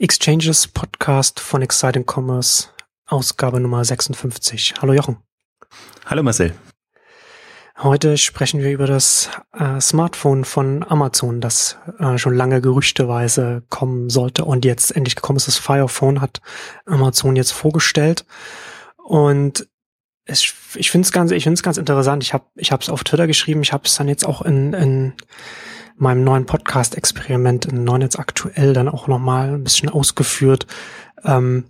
Exchanges Podcast von Exciting Commerce, Ausgabe Nummer 56. Hallo Jochen. Hallo Marcel. Heute sprechen wir über das äh, Smartphone von Amazon, das äh, schon lange gerüchteweise kommen sollte und jetzt endlich gekommen ist. Das Fire Phone hat Amazon jetzt vorgestellt und es, ich finde es ganz, ich finde es ganz interessant. Ich habe, ich habe es auf Twitter geschrieben. Ich habe es dann jetzt auch in, in meinem neuen Podcast-Experiment in Neunetz aktuell dann auch nochmal ein bisschen ausgeführt. Ähm,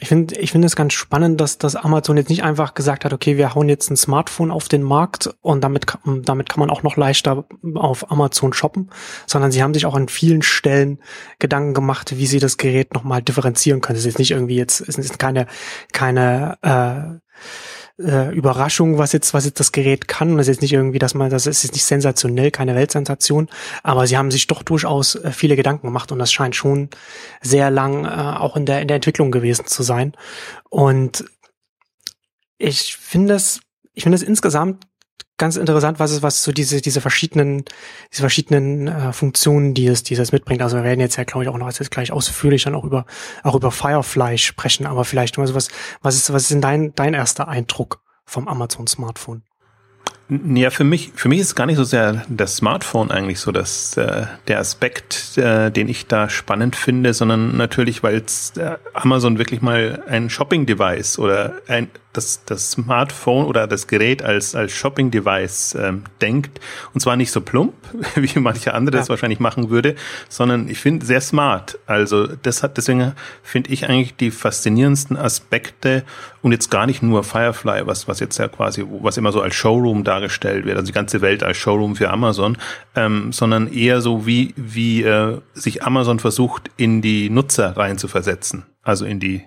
ich finde ich finde es ganz spannend, dass, dass Amazon jetzt nicht einfach gesagt hat, okay, wir hauen jetzt ein Smartphone auf den Markt und damit, damit kann man auch noch leichter auf Amazon shoppen, sondern sie haben sich auch an vielen Stellen Gedanken gemacht, wie sie das Gerät nochmal differenzieren können. Es ist jetzt nicht irgendwie jetzt, es ist keine, keine äh, äh, Überraschung, was jetzt, was jetzt das Gerät kann. Und das ist jetzt nicht irgendwie, dass man, das ist jetzt nicht sensationell, keine Weltsensation, aber sie haben sich doch durchaus äh, viele Gedanken gemacht und das scheint schon sehr lang äh, auch in der, in der Entwicklung gewesen zu sein. Und ich finde es, ich finde es insgesamt ganz interessant, was ist, was so diese, diese verschiedenen, diese verschiedenen äh, Funktionen, die es, die es mitbringt. Also wir werden jetzt ja, glaube ich, auch noch jetzt gleich ausführlich dann auch über, auch über Firefly sprechen, aber vielleicht mal so was, was ist, was ist denn dein, dein erster Eindruck vom Amazon Smartphone? Ja, für mich, für mich ist es gar nicht so sehr das Smartphone eigentlich so dass äh, der Aspekt, äh, den ich da spannend finde, sondern natürlich, weil äh, Amazon wirklich mal ein Shopping-Device oder ein das, das Smartphone oder das Gerät als, als Shopping-Device ähm, denkt. Und zwar nicht so plump, wie manche andere ja. das wahrscheinlich machen würde, sondern ich finde sehr smart. Also das hat, deswegen finde ich eigentlich die faszinierendsten Aspekte und jetzt gar nicht nur Firefly, was, was jetzt ja quasi, was immer so als Showroom dargestellt wird, also die ganze Welt als Showroom für Amazon, ähm, sondern eher so wie, wie äh, sich Amazon versucht, in die Nutzer reinzuversetzen. Also in die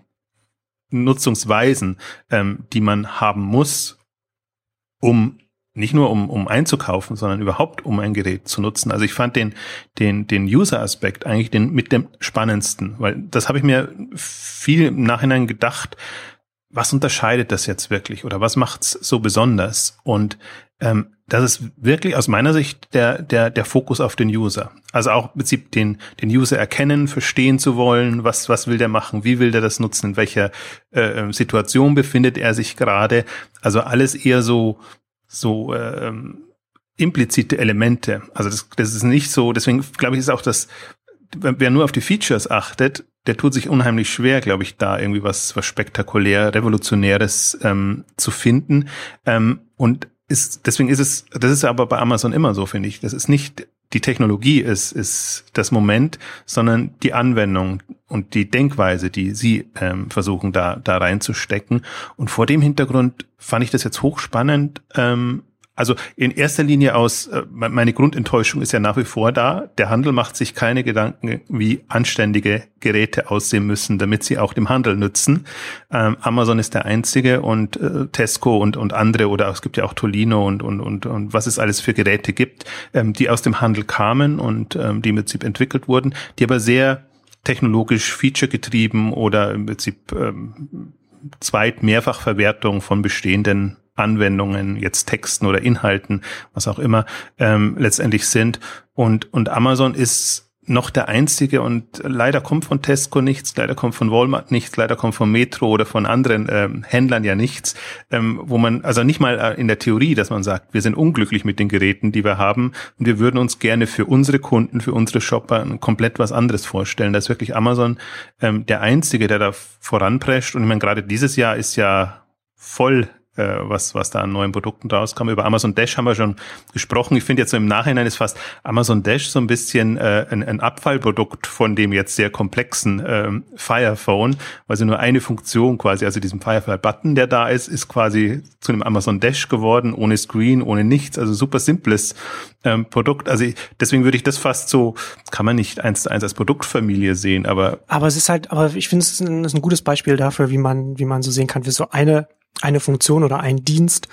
Nutzungsweisen, ähm, die man haben muss, um nicht nur um, um einzukaufen, sondern überhaupt um ein Gerät zu nutzen. Also ich fand den, den, den User-Aspekt eigentlich den mit dem spannendsten, weil das habe ich mir viel im Nachhinein gedacht, was unterscheidet das jetzt wirklich oder was macht's so besonders? Und ähm, das ist wirklich aus meiner Sicht der, der, der Fokus auf den User. Also auch im Prinzip den, den User erkennen, verstehen zu wollen, was, was will der machen, wie will der das nutzen, in welcher äh, ähm, Situation befindet er sich gerade. Also alles eher so, so ähm, implizite Elemente. Also das, das ist nicht so, deswegen glaube ich, ist auch das, wer nur auf die Features achtet, der tut sich unheimlich schwer, glaube ich, da irgendwie was, was spektakulär, revolutionäres ähm, zu finden. Ähm, und ist, deswegen ist es, das ist aber bei Amazon immer so, finde ich. Das ist nicht die Technologie ist, ist das Moment, sondern die Anwendung und die Denkweise, die sie ähm, versuchen da, da reinzustecken. Und vor dem Hintergrund fand ich das jetzt hochspannend, ähm, also in erster Linie aus, äh, meine Grundenttäuschung ist ja nach wie vor da. Der Handel macht sich keine Gedanken, wie anständige Geräte aussehen müssen, damit sie auch dem Handel nützen. Ähm, Amazon ist der einzige und äh, Tesco und, und andere oder es gibt ja auch Tolino und, und, und, und was es alles für Geräte gibt, ähm, die aus dem Handel kamen und ähm, die im Prinzip entwickelt wurden, die aber sehr technologisch feature getrieben oder im Prinzip ähm, Zweit-, Mehrfachverwertung von bestehenden Anwendungen, jetzt Texten oder Inhalten, was auch immer, ähm, letztendlich sind. Und, und Amazon ist noch der einzige und leider kommt von Tesco nichts, leider kommt von Walmart nichts, leider kommt von Metro oder von anderen ähm, Händlern ja nichts, ähm, wo man, also nicht mal äh, in der Theorie, dass man sagt, wir sind unglücklich mit den Geräten, die wir haben und wir würden uns gerne für unsere Kunden, für unsere Shopper komplett was anderes vorstellen. Da ist wirklich Amazon ähm, der einzige, der da voranprescht und ich meine, gerade dieses Jahr ist ja voll äh, was, was da an neuen Produkten rauskam. Über Amazon Dash haben wir schon gesprochen. Ich finde jetzt im Nachhinein ist fast Amazon Dash so ein bisschen äh, ein, ein Abfallprodukt von dem jetzt sehr komplexen ähm, Fire Phone, weil sie nur eine Funktion quasi, also diesem Firefly-Button, der da ist, ist quasi zu einem Amazon Dash geworden, ohne Screen, ohne nichts, also super simples ähm, Produkt. Also ich, deswegen würde ich das fast so, kann man nicht eins zu eins als Produktfamilie sehen, aber. Aber es ist halt, aber ich finde, es ist ein, ist ein gutes Beispiel dafür, wie man, wie man so sehen kann, wie so eine eine Funktion oder ein Dienst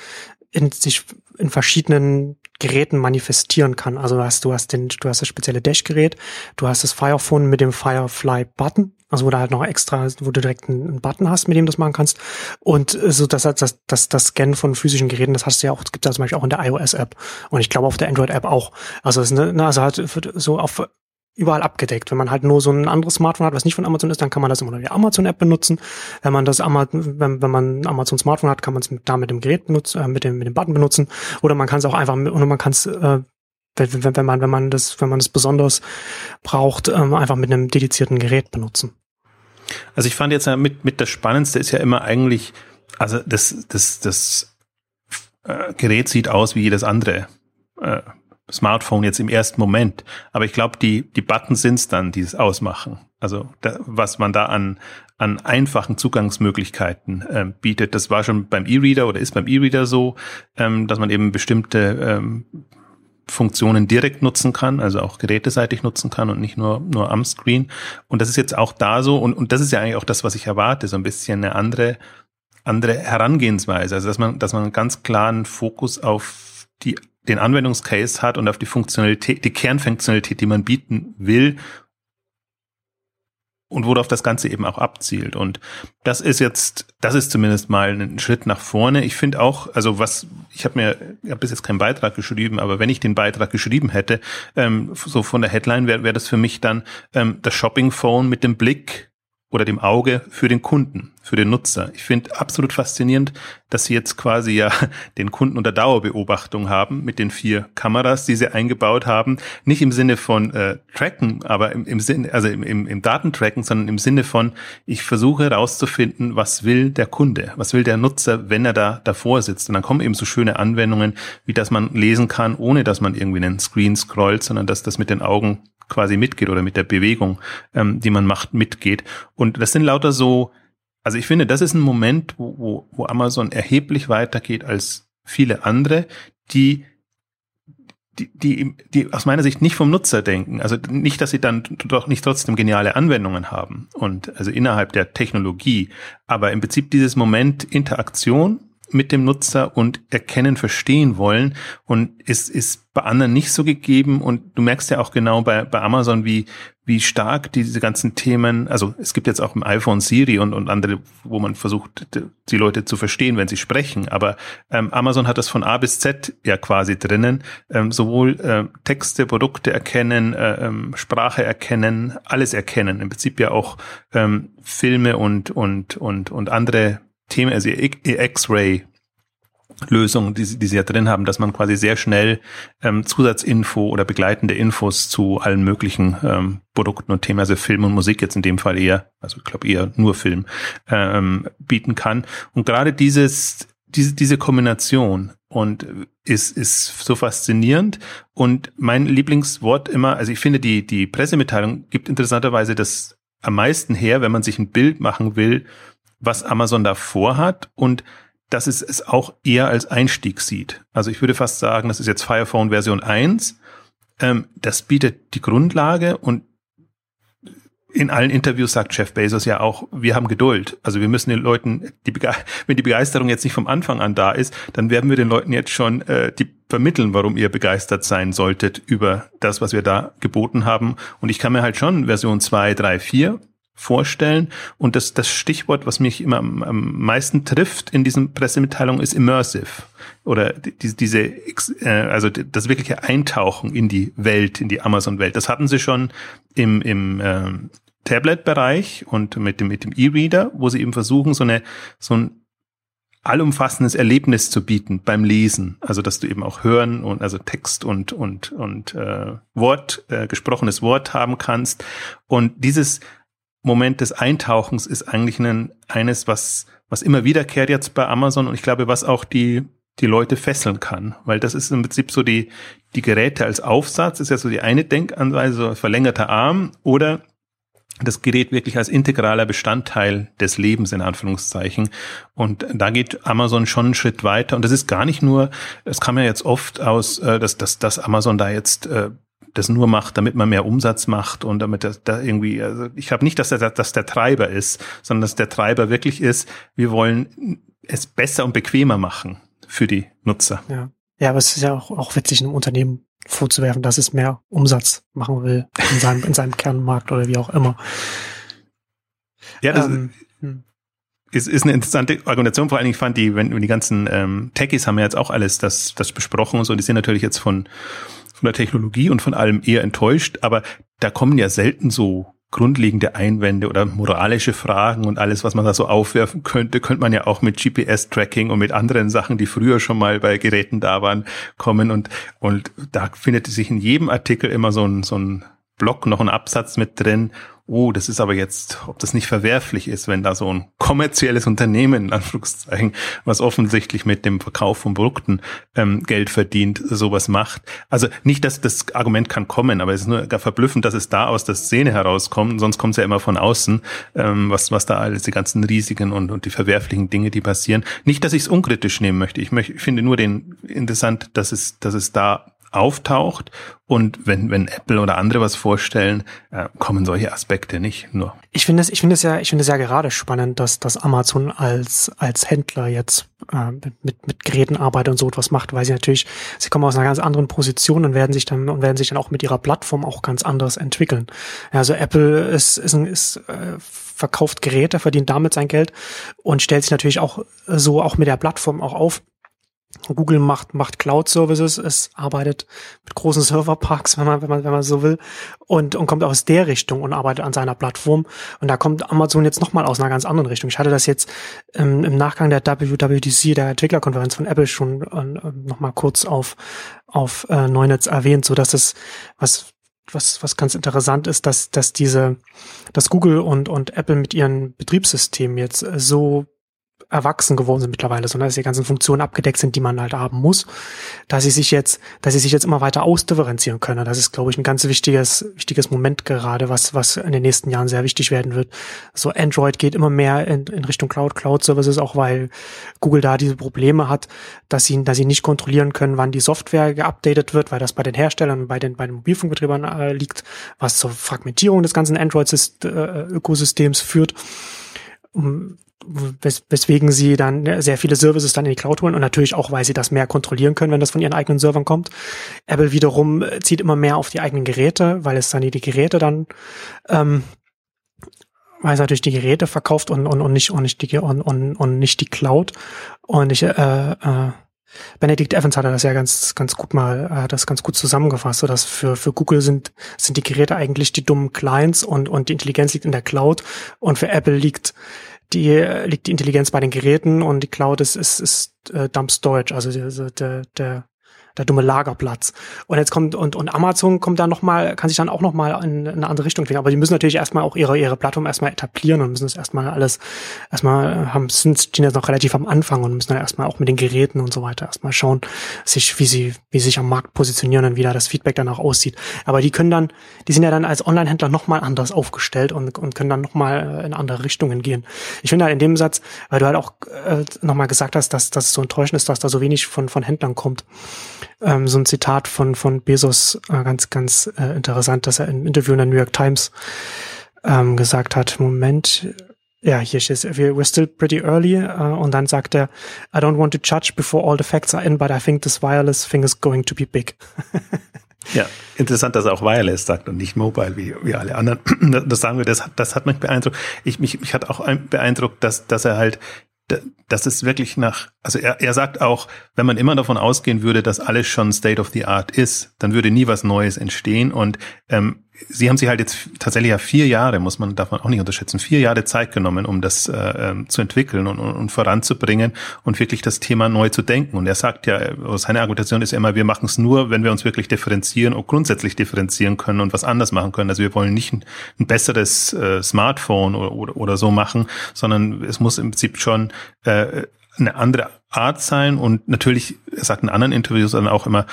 in sich in verschiedenen Geräten manifestieren kann. Also du hast, du hast den, du hast das spezielle Dash-Gerät, du hast das Firephone mit dem Firefly-Button, also wo du halt noch extra, wo du direkt einen, Button hast, mit dem du das machen kannst. Und so das, das, das, das Scannen von physischen Geräten, das hast du ja auch, das gibt es ja zum Beispiel auch in der iOS-App. Und ich glaube auf der Android-App auch. Also es, ne, also halt so auf überall abgedeckt. Wenn man halt nur so ein anderes Smartphone hat, was nicht von Amazon ist, dann kann man das immer noch die Amazon-App benutzen. Wenn man das Amazon, wenn, wenn man ein Amazon-Smartphone hat, kann man es da mit dem Gerät benutzen, äh, mit dem mit dem Button benutzen. Oder man kann es auch einfach, oder man kann es äh, wenn, wenn, wenn man wenn man das wenn man das besonders braucht, ähm, einfach mit einem dedizierten Gerät benutzen. Also ich fand jetzt mit mit das Spannendste ist ja immer eigentlich, also das das das äh, Gerät sieht aus wie jedes andere. Äh, Smartphone jetzt im ersten Moment. Aber ich glaube, die, die Buttons sind's dann, die es ausmachen. Also da, was man da an, an einfachen Zugangsmöglichkeiten ähm, bietet. Das war schon beim E-Reader oder ist beim E-Reader so, ähm, dass man eben bestimmte ähm, Funktionen direkt nutzen kann, also auch geräteseitig nutzen kann und nicht nur, nur am Screen. Und das ist jetzt auch da so. Und, und das ist ja eigentlich auch das, was ich erwarte, so ein bisschen eine andere, andere Herangehensweise. Also dass man, dass man einen ganz klaren Fokus auf die den Anwendungscase hat und auf die Funktionalität, die Kernfunktionalität, die man bieten will und worauf das Ganze eben auch abzielt. Und das ist jetzt, das ist zumindest mal ein Schritt nach vorne. Ich finde auch, also was, ich habe mir, ich bis jetzt keinen Beitrag geschrieben, aber wenn ich den Beitrag geschrieben hätte, ähm, so von der Headline wäre wär das für mich dann ähm, das Shopping Phone mit dem Blick oder dem Auge für den Kunden, für den Nutzer. Ich finde absolut faszinierend, dass sie jetzt quasi ja den Kunden unter Dauerbeobachtung haben mit den vier Kameras, die sie eingebaut haben. Nicht im Sinne von äh, Tracken, aber im, im Sinne, also im, im, im Datentracken, sondern im Sinne von, ich versuche herauszufinden, was will der Kunde, was will der Nutzer, wenn er da davor sitzt. Und dann kommen eben so schöne Anwendungen, wie dass man lesen kann, ohne dass man irgendwie einen Screen scrollt, sondern dass das mit den Augen quasi mitgeht oder mit der Bewegung, ähm, die man macht, mitgeht. Und das sind lauter so, also ich finde, das ist ein Moment, wo, wo, wo Amazon erheblich weitergeht als viele andere, die die, die, die aus meiner Sicht nicht vom Nutzer denken. Also nicht, dass sie dann doch nicht trotzdem geniale Anwendungen haben und also innerhalb der Technologie, aber im Prinzip dieses Moment Interaktion mit dem Nutzer und erkennen, verstehen wollen. Und ist, ist bei anderen nicht so gegeben. Und du merkst ja auch genau bei, bei Amazon, wie, wie stark diese ganzen Themen, also es gibt jetzt auch im iPhone Siri und, und andere, wo man versucht, die Leute zu verstehen, wenn sie sprechen, aber ähm, Amazon hat das von A bis Z ja quasi drinnen, ähm, sowohl äh, Texte, Produkte erkennen, äh, ähm, Sprache erkennen, alles erkennen, im Prinzip ja auch ähm, Filme und, und, und, und andere Themen, also X-Ray Lösungen, die, die sie ja drin haben, dass man quasi sehr schnell ähm, Zusatzinfo oder begleitende Infos zu allen möglichen ähm, Produkten und Themen, also Film und Musik jetzt in dem Fall eher, also ich glaube eher nur Film, ähm, bieten kann. Und gerade dieses, diese, diese Kombination und ist, ist so faszinierend. Und mein Lieblingswort immer, also ich finde, die, die Pressemitteilung gibt interessanterweise das am meisten her, wenn man sich ein Bild machen will, was Amazon da vorhat und dass es es auch eher als Einstieg sieht. Also ich würde fast sagen, das ist jetzt Firephone Version 1. Ähm, das bietet die Grundlage und in allen Interviews sagt Jeff Bezos ja auch, wir haben Geduld. Also wir müssen den Leuten, die wenn die Begeisterung jetzt nicht vom Anfang an da ist, dann werden wir den Leuten jetzt schon äh, die vermitteln, warum ihr begeistert sein solltet über das, was wir da geboten haben. Und ich kann mir halt schon Version 2, 3, 4 vorstellen. Und das, das Stichwort, was mich immer am, am meisten trifft in diesen Pressemitteilungen, ist immersive. Oder die, diese, äh, also das wirkliche Eintauchen in die Welt, in die Amazon-Welt. Das hatten sie schon im, im äh, Tablet-Bereich und mit dem, mit dem E-Reader, wo sie eben versuchen, so eine, so ein allumfassendes Erlebnis zu bieten beim Lesen. Also dass du eben auch hören und also Text und und und äh, Wort, äh, gesprochenes Wort haben kannst. Und dieses Moment des Eintauchens ist eigentlich ein, eines, was, was immer wiederkehrt jetzt bei Amazon und ich glaube, was auch die, die Leute fesseln kann, weil das ist im Prinzip so die, die Geräte als Aufsatz, ist ja so die eine Denkanweise, so verlängerter Arm oder das Gerät wirklich als integraler Bestandteil des Lebens in Anführungszeichen. Und da geht Amazon schon einen Schritt weiter. Und das ist gar nicht nur, es kam ja jetzt oft aus, äh, dass, dass, dass Amazon da jetzt äh, das nur macht, damit man mehr Umsatz macht und damit das da irgendwie, also ich glaube nicht, dass der, dass der Treiber ist, sondern dass der Treiber wirklich ist, wir wollen es besser und bequemer machen für die Nutzer. Ja, ja aber es ist ja auch, auch witzig, einem Unternehmen vorzuwerfen, dass es mehr Umsatz machen will in seinem, in seinem Kernmarkt oder wie auch immer. Ja, das ähm, hm. ist, ist eine interessante Argumentation. Vor allen Dingen fand die, wenn die ganzen ähm, Techies haben ja jetzt auch alles das, das besprochen und so, die sind natürlich jetzt von von der Technologie und von allem eher enttäuscht, aber da kommen ja selten so grundlegende Einwände oder moralische Fragen und alles, was man da so aufwerfen könnte, könnte man ja auch mit GPS-Tracking und mit anderen Sachen, die früher schon mal bei Geräten da waren, kommen. Und, und da findet sich in jedem Artikel immer so ein, so ein Block noch ein Absatz mit drin, oh, das ist aber jetzt, ob das nicht verwerflich ist, wenn da so ein kommerzielles Unternehmen, in Anführungszeichen, was offensichtlich mit dem Verkauf von Produkten ähm, Geld verdient, sowas macht. Also nicht, dass das Argument kann kommen, aber es ist nur gar verblüffend, dass es da aus der Szene herauskommt, sonst kommt es ja immer von außen, ähm, was, was da alles, die ganzen Risiken und, und die verwerflichen Dinge, die passieren. Nicht, dass ich es unkritisch nehmen möchte. Ich, möchte, ich finde nur den interessant, dass es, dass es da auftaucht und wenn, wenn Apple oder andere was vorstellen, äh, kommen solche Aspekte nicht nur. Ich finde es, ich finde es ja, ich finde es ja gerade spannend, dass, dass Amazon als, als Händler jetzt äh, mit, mit Geräten arbeitet und so etwas macht, weil sie natürlich, sie kommen aus einer ganz anderen Position und werden sich dann und werden sich dann auch mit ihrer Plattform auch ganz anders entwickeln. Also Apple ist, ist, ist äh, verkauft Geräte, verdient damit sein Geld und stellt sich natürlich auch so auch mit der Plattform auch auf, Google macht, macht Cloud Services, es arbeitet mit großen Serverparks, wenn man, wenn man, wenn man so will, und, und kommt aus der Richtung und arbeitet an seiner Plattform. Und da kommt Amazon jetzt nochmal aus einer ganz anderen Richtung. Ich hatte das jetzt ähm, im Nachgang der WWDC, der Entwicklerkonferenz von Apple schon äh, nochmal kurz auf, auf äh, Neunetz erwähnt, so dass es, was, was, was ganz interessant ist, dass, dass diese, dass Google und, und Apple mit ihren Betriebssystemen jetzt so erwachsen geworden sind mittlerweile, sondern dass die ganzen Funktionen abgedeckt sind, die man halt haben muss, dass sie sich jetzt, dass sie sich jetzt immer weiter ausdifferenzieren können. Das ist, glaube ich, ein ganz wichtiges, wichtiges Moment gerade, was, was in den nächsten Jahren sehr wichtig werden wird. So Android geht immer mehr in, in Richtung Cloud, Cloud Services, auch weil Google da diese Probleme hat, dass sie, dass sie nicht kontrollieren können, wann die Software geupdatet wird, weil das bei den Herstellern bei den, bei den Mobilfunkbetreibern äh, liegt, was zur Fragmentierung des ganzen Android-Ökosystems äh, führt wes weswegen sie dann sehr viele Services dann in die Cloud holen und natürlich auch, weil sie das mehr kontrollieren können, wenn das von ihren eigenen Servern kommt. Apple wiederum äh, zieht immer mehr auf die eigenen Geräte, weil es dann die, die Geräte dann ähm, weil es natürlich die Geräte verkauft und, und, und nicht und nicht die und, und, und nicht die Cloud. Und ich äh, äh, Benedict Evans hatte das ja ganz, ganz gut mal, hat das ganz gut zusammengefasst, so dass für, für Google sind, sind die Geräte eigentlich die dummen Clients und, und die Intelligenz liegt in der Cloud und für Apple liegt, die liegt die Intelligenz bei den Geräten und die Cloud ist, ist, ist äh, Dump Storage, also der, der, der der dumme Lagerplatz. Und jetzt kommt und, und Amazon kommt dann noch mal, kann sich dann auch noch mal in, in eine andere Richtung entwickeln. Aber die müssen natürlich erstmal auch ihre ihre Plattform erstmal etablieren und müssen das erstmal alles erstmal haben sind stehen jetzt noch relativ am Anfang und müssen dann erstmal auch mit den Geräten und so weiter erstmal schauen, sich wie sie wie sie sich am Markt positionieren und wie da das Feedback danach aussieht. Aber die können dann, die sind ja dann als Online-Händler noch mal anders aufgestellt und und können dann noch mal in andere Richtungen gehen. Ich finde halt in dem Satz, weil du halt auch äh, noch mal gesagt hast, dass dass es so enttäuschend ist, dass da so wenig von von Händlern kommt ähm, so ein Zitat von, von Bezos, äh, ganz, ganz äh, interessant, dass er im Interview in der New York Times ähm, gesagt hat, Moment, ja, hier steht we're still pretty early. Uh, und dann sagt er, I don't want to judge before all the facts are in, but I think this wireless thing is going to be big. ja, interessant, dass er auch wireless sagt und nicht mobile wie, wie alle anderen. Das sagen wir, das, das hat mich beeindruckt. Ich, mich, mich hat auch beeindruckt, dass, dass er halt das ist wirklich nach, also er, er sagt auch, wenn man immer davon ausgehen würde, dass alles schon State of the Art ist, dann würde nie was Neues entstehen. Und ähm, sie haben sich halt jetzt tatsächlich ja vier Jahre, muss man davon auch nicht unterschätzen, vier Jahre Zeit genommen, um das äh, ähm, zu entwickeln und, und, und voranzubringen und wirklich das Thema neu zu denken. Und er sagt ja, seine Argumentation ist ja immer, wir machen es nur, wenn wir uns wirklich differenzieren und grundsätzlich differenzieren können und was anders machen können. Also wir wollen nicht ein, ein besseres äh, Smartphone oder, oder, oder so machen, sondern es muss im Prinzip schon äh, eine andere Art sein und natürlich, er sagt in anderen Interviews dann auch immer,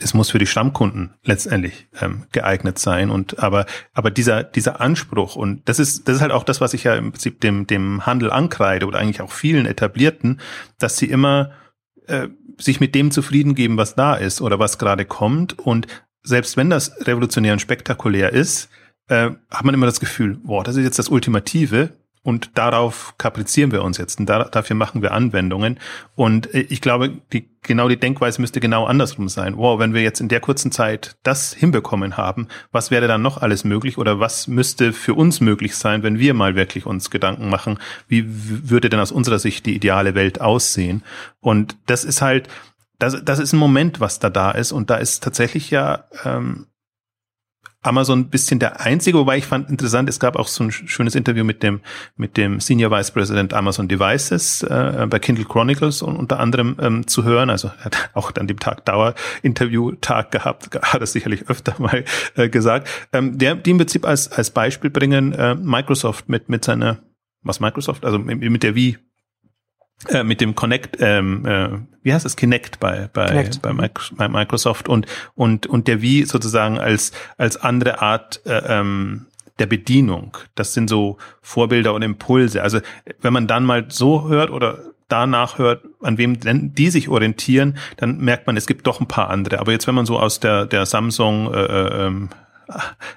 es muss für die Stammkunden letztendlich ähm, geeignet sein. Und aber aber dieser dieser Anspruch und das ist das ist halt auch das was ich ja im Prinzip dem dem Handel ankreide oder eigentlich auch vielen etablierten dass sie immer äh, sich mit dem zufrieden geben was da ist oder was gerade kommt. Und selbst wenn das revolutionär und spektakulär ist äh, hat man immer das Gefühl boah das ist jetzt das Ultimative und darauf kaprizieren wir uns jetzt und da, dafür machen wir Anwendungen. Und äh, ich glaube, die, genau die Denkweise müsste genau andersrum sein. Wow, wenn wir jetzt in der kurzen Zeit das hinbekommen haben, was wäre dann noch alles möglich oder was müsste für uns möglich sein, wenn wir mal wirklich uns Gedanken machen, wie würde denn aus unserer Sicht die ideale Welt aussehen? Und das ist halt, das, das ist ein Moment, was da da ist und da ist tatsächlich ja ähm, Amazon ein bisschen der einzige, wobei ich fand interessant, es gab auch so ein schönes Interview mit dem, mit dem Senior Vice President Amazon Devices äh, bei Kindle Chronicles und unter anderem ähm, zu hören. Also er hat auch dann dem Tag Dauer Interview-Tag gehabt, hat er sicherlich öfter mal äh, gesagt. Ähm, der, die im Prinzip als, als Beispiel bringen, äh, Microsoft mit, mit seiner, was Microsoft, also mit, mit der Wii äh, mit dem Connect, ähm, äh, wie heißt es, Kinect bei bei, Kinect. bei, Microsoft und und und der wie sozusagen als als andere Art äh, ähm, der Bedienung. Das sind so Vorbilder und Impulse. Also wenn man dann mal so hört oder danach hört, an wem denn die sich orientieren, dann merkt man, es gibt doch ein paar andere. Aber jetzt, wenn man so aus der der Samsung äh, äh ähm,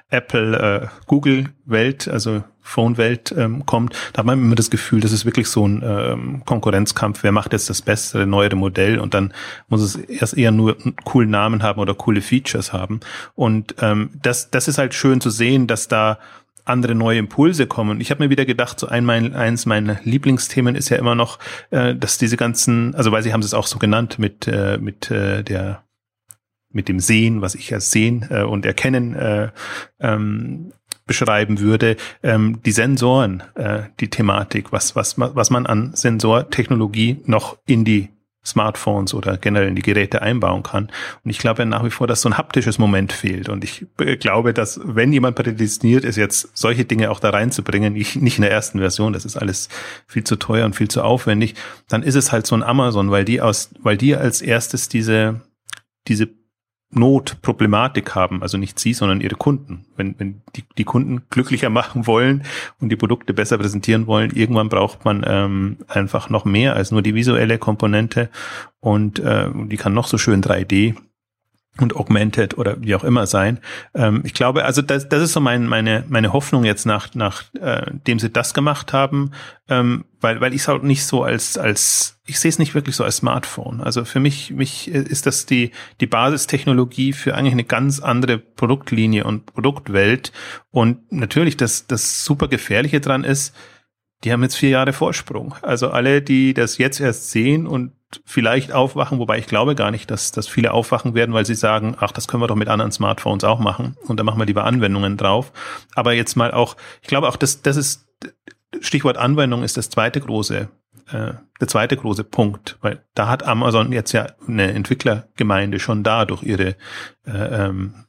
Apple, äh, also Phone-Welt ähm, kommt, da hat man immer das Gefühl, das ist wirklich so ein ähm, Konkurrenzkampf. Wer macht jetzt das bessere, neuere Modell? Und dann muss es erst eher nur einen coolen Namen haben oder coole Features haben. Und ähm, das, das ist halt schön zu sehen, dass da andere neue Impulse kommen. Ich habe mir wieder gedacht, so ein mein, eins meiner Lieblingsthemen ist ja immer noch, äh, dass diese ganzen, also weil sie haben es auch so genannt mit äh, mit äh, der mit dem Sehen, was ich als Sehen äh, und Erkennen äh, ähm, beschreiben würde, ähm, die Sensoren, äh, die Thematik, was, was, was man an Sensortechnologie noch in die Smartphones oder generell in die Geräte einbauen kann. Und ich glaube nach wie vor, dass so ein haptisches Moment fehlt. Und ich glaube, dass wenn jemand prädestiniert ist, jetzt solche Dinge auch da reinzubringen, ich, nicht in der ersten Version, das ist alles viel zu teuer und viel zu aufwendig, dann ist es halt so ein Amazon, weil die aus, weil die als erstes diese, diese Not, Problematik haben, also nicht Sie, sondern Ihre Kunden. Wenn, wenn die, die Kunden glücklicher machen wollen und die Produkte besser präsentieren wollen, irgendwann braucht man ähm, einfach noch mehr als nur die visuelle Komponente und äh, die kann noch so schön 3D und augmented oder wie auch immer sein. Ähm, ich glaube, also das, das ist so mein, meine, meine Hoffnung jetzt nach, nach äh, dem sie das gemacht haben, ähm, weil, weil ich es halt nicht so als, als, ich sehe es nicht wirklich so als Smartphone. Also für mich, mich ist das die, die Basistechnologie für eigentlich eine ganz andere Produktlinie und Produktwelt. Und natürlich, das, das super Gefährliche dran ist, die haben jetzt vier Jahre Vorsprung. Also alle, die das jetzt erst sehen und vielleicht aufwachen, wobei ich glaube gar nicht, dass, dass viele aufwachen werden, weil sie sagen, ach, das können wir doch mit anderen Smartphones auch machen und da machen wir lieber Anwendungen drauf. Aber jetzt mal auch, ich glaube auch, dass das ist, Stichwort Anwendung ist das zweite große, äh, der zweite große Punkt, weil da hat Amazon jetzt ja eine Entwicklergemeinde schon da durch ihre äh, ähm,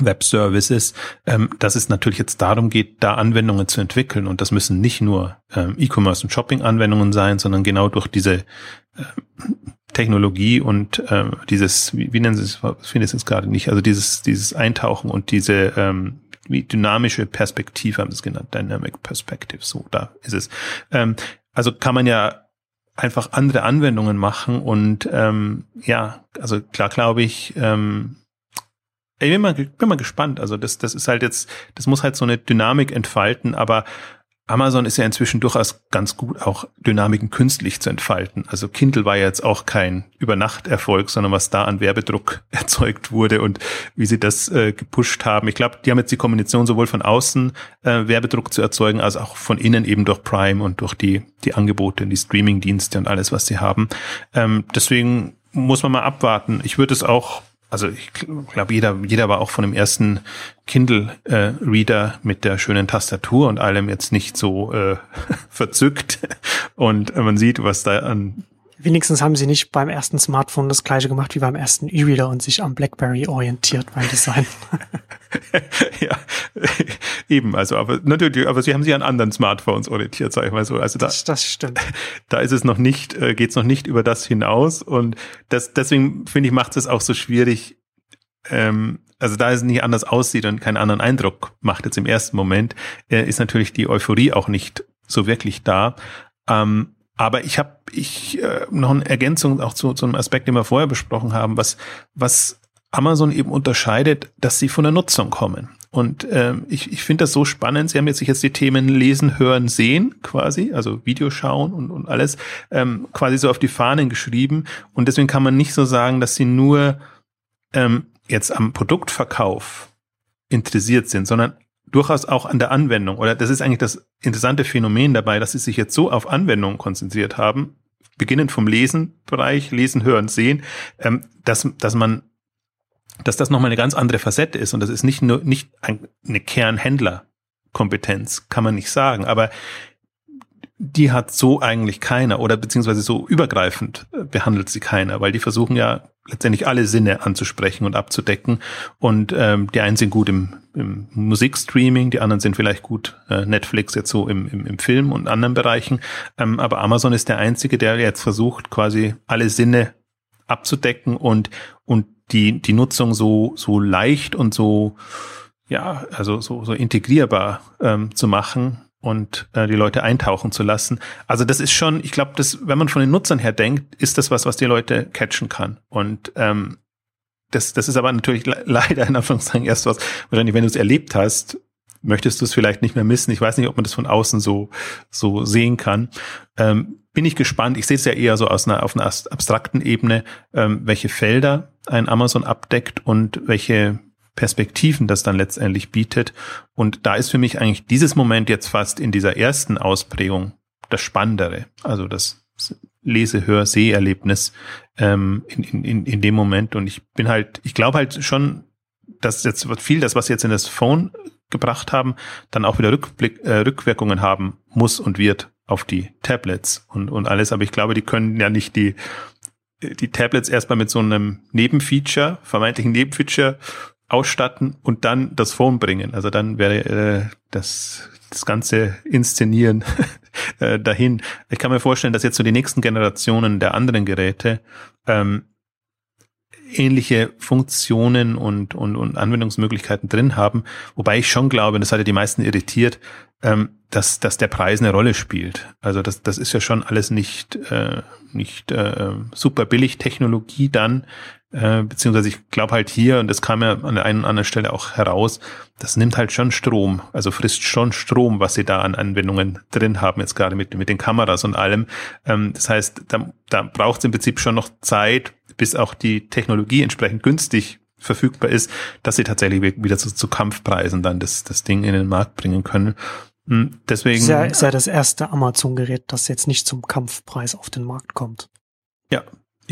Web Services, ähm, dass es natürlich jetzt darum geht, da Anwendungen zu entwickeln. Und das müssen nicht nur ähm, E-Commerce und Shopping-Anwendungen sein, sondern genau durch diese äh, Technologie und äh, dieses, wie, wie nennen Sie es, ich finde es jetzt gerade nicht, also dieses, dieses Eintauchen und diese ähm, wie dynamische Perspektive haben Sie es genannt, Dynamic Perspective, so, da ist es. Ähm, also kann man ja einfach andere Anwendungen machen und ähm, ja, also klar glaube ich, ähm, ich bin mal, bin mal gespannt. Also das, das ist halt jetzt, das muss halt so eine Dynamik entfalten, aber Amazon ist ja inzwischen durchaus ganz gut, auch Dynamiken künstlich zu entfalten. Also Kindle war ja jetzt auch kein Übernachterfolg, sondern was da an Werbedruck erzeugt wurde und wie sie das äh, gepusht haben. Ich glaube, die haben jetzt die Kombination sowohl von außen äh, Werbedruck zu erzeugen, als auch von innen eben durch Prime und durch die, die Angebote, die Streamingdienste und alles, was sie haben. Ähm, deswegen muss man mal abwarten. Ich würde es auch also ich glaube, jeder, jeder war auch von dem ersten Kindle-Reader äh, mit der schönen Tastatur und allem jetzt nicht so äh, verzückt. Und man sieht, was da an Wenigstens haben sie nicht beim ersten Smartphone das gleiche gemacht wie beim ersten E-Reader und sich am BlackBerry orientiert beim Design. ja, eben, also aber natürlich, aber sie haben sich an anderen Smartphones orientiert, sag ich mal so. Also da, das, das stimmt. Da ist es noch nicht, äh, geht es noch nicht über das hinaus und das, deswegen finde ich, macht es auch so schwierig, ähm, also da es nicht anders aussieht und keinen anderen Eindruck macht jetzt im ersten Moment, äh, ist natürlich die Euphorie auch nicht so wirklich da. Ähm, aber ich habe ich äh, noch eine Ergänzung auch zu, zu einem Aspekt, den wir vorher besprochen haben, was, was Amazon eben unterscheidet, dass sie von der Nutzung kommen. Und ähm, ich, ich finde das so spannend. Sie haben jetzt sich jetzt die Themen lesen, hören, sehen quasi, also Video schauen und, und alles ähm, quasi so auf die Fahnen geschrieben. Und deswegen kann man nicht so sagen, dass sie nur ähm, jetzt am Produktverkauf interessiert sind, sondern durchaus auch an der Anwendung. Oder das ist eigentlich das interessante Phänomen dabei, dass sie sich jetzt so auf Anwendungen konzentriert haben, beginnend vom Lesenbereich, Lesen, Hören, Sehen, ähm, dass, dass man dass das nochmal eine ganz andere Facette ist und das ist nicht nur nicht eine Kernhändlerkompetenz, kann man nicht sagen, aber die hat so eigentlich keiner oder beziehungsweise so übergreifend äh, behandelt sie keiner, weil die versuchen ja letztendlich alle Sinne anzusprechen und abzudecken. Und ähm, die einen sind gut im, im Musikstreaming, die anderen sind vielleicht gut äh, Netflix jetzt so im, im, im Film und anderen Bereichen, ähm, aber Amazon ist der einzige, der jetzt versucht quasi alle Sinne abzudecken und und die die Nutzung so so leicht und so ja also so so integrierbar ähm, zu machen und äh, die Leute eintauchen zu lassen. Also das ist schon, ich glaube, das, wenn man von den Nutzern her denkt, ist das was, was die Leute catchen kann. Und ähm, das, das ist aber natürlich le leider in Anführungszeichen erst was, wahrscheinlich, wenn du es erlebt hast, möchtest du es vielleicht nicht mehr missen. Ich weiß nicht, ob man das von außen so, so sehen kann. Ähm, bin ich gespannt. Ich sehe es ja eher so aus einer, auf einer abstrakten Ebene, ähm, welche Felder ein Amazon abdeckt und welche Perspektiven das dann letztendlich bietet. Und da ist für mich eigentlich dieses Moment jetzt fast in dieser ersten Ausprägung das Spannendere. Also das Lese, Hör, Seherlebnis ähm, in, in, in dem Moment. Und ich bin halt, ich glaube halt schon, dass jetzt viel das, was jetzt in das Phone gebracht haben, dann auch wieder Rückblick, äh, Rückwirkungen haben muss und wird auf die Tablets und, und alles. Aber ich glaube, die können ja nicht die, die Tablets erstmal mit so einem Nebenfeature, vermeintlichen Nebenfeature ausstatten und dann das Phone bringen. Also dann wäre äh, das, das ganze Inszenieren äh, dahin. Ich kann mir vorstellen, dass jetzt so die nächsten Generationen der anderen Geräte ähm, ähnliche Funktionen und, und, und Anwendungsmöglichkeiten drin haben, wobei ich schon glaube, und das hat ja die meisten irritiert, ähm, dass, dass der Preis eine Rolle spielt. Also das, das ist ja schon alles nicht, äh, nicht äh, super billig Technologie dann, äh, beziehungsweise ich glaube halt hier, und das kam ja an der einen oder anderen Stelle auch heraus, das nimmt halt schon Strom, also frisst schon Strom, was sie da an Anwendungen drin haben, jetzt gerade mit, mit den Kameras und allem. Ähm, das heißt, da, da braucht es im Prinzip schon noch Zeit, bis auch die Technologie entsprechend günstig verfügbar ist, dass sie tatsächlich wieder zu, zu Kampfpreisen dann das, das Ding in den Markt bringen können. Hm, deswegen. Ist ja, ist ja das erste Amazon-Gerät, das jetzt nicht zum Kampfpreis auf den Markt kommt. Ja,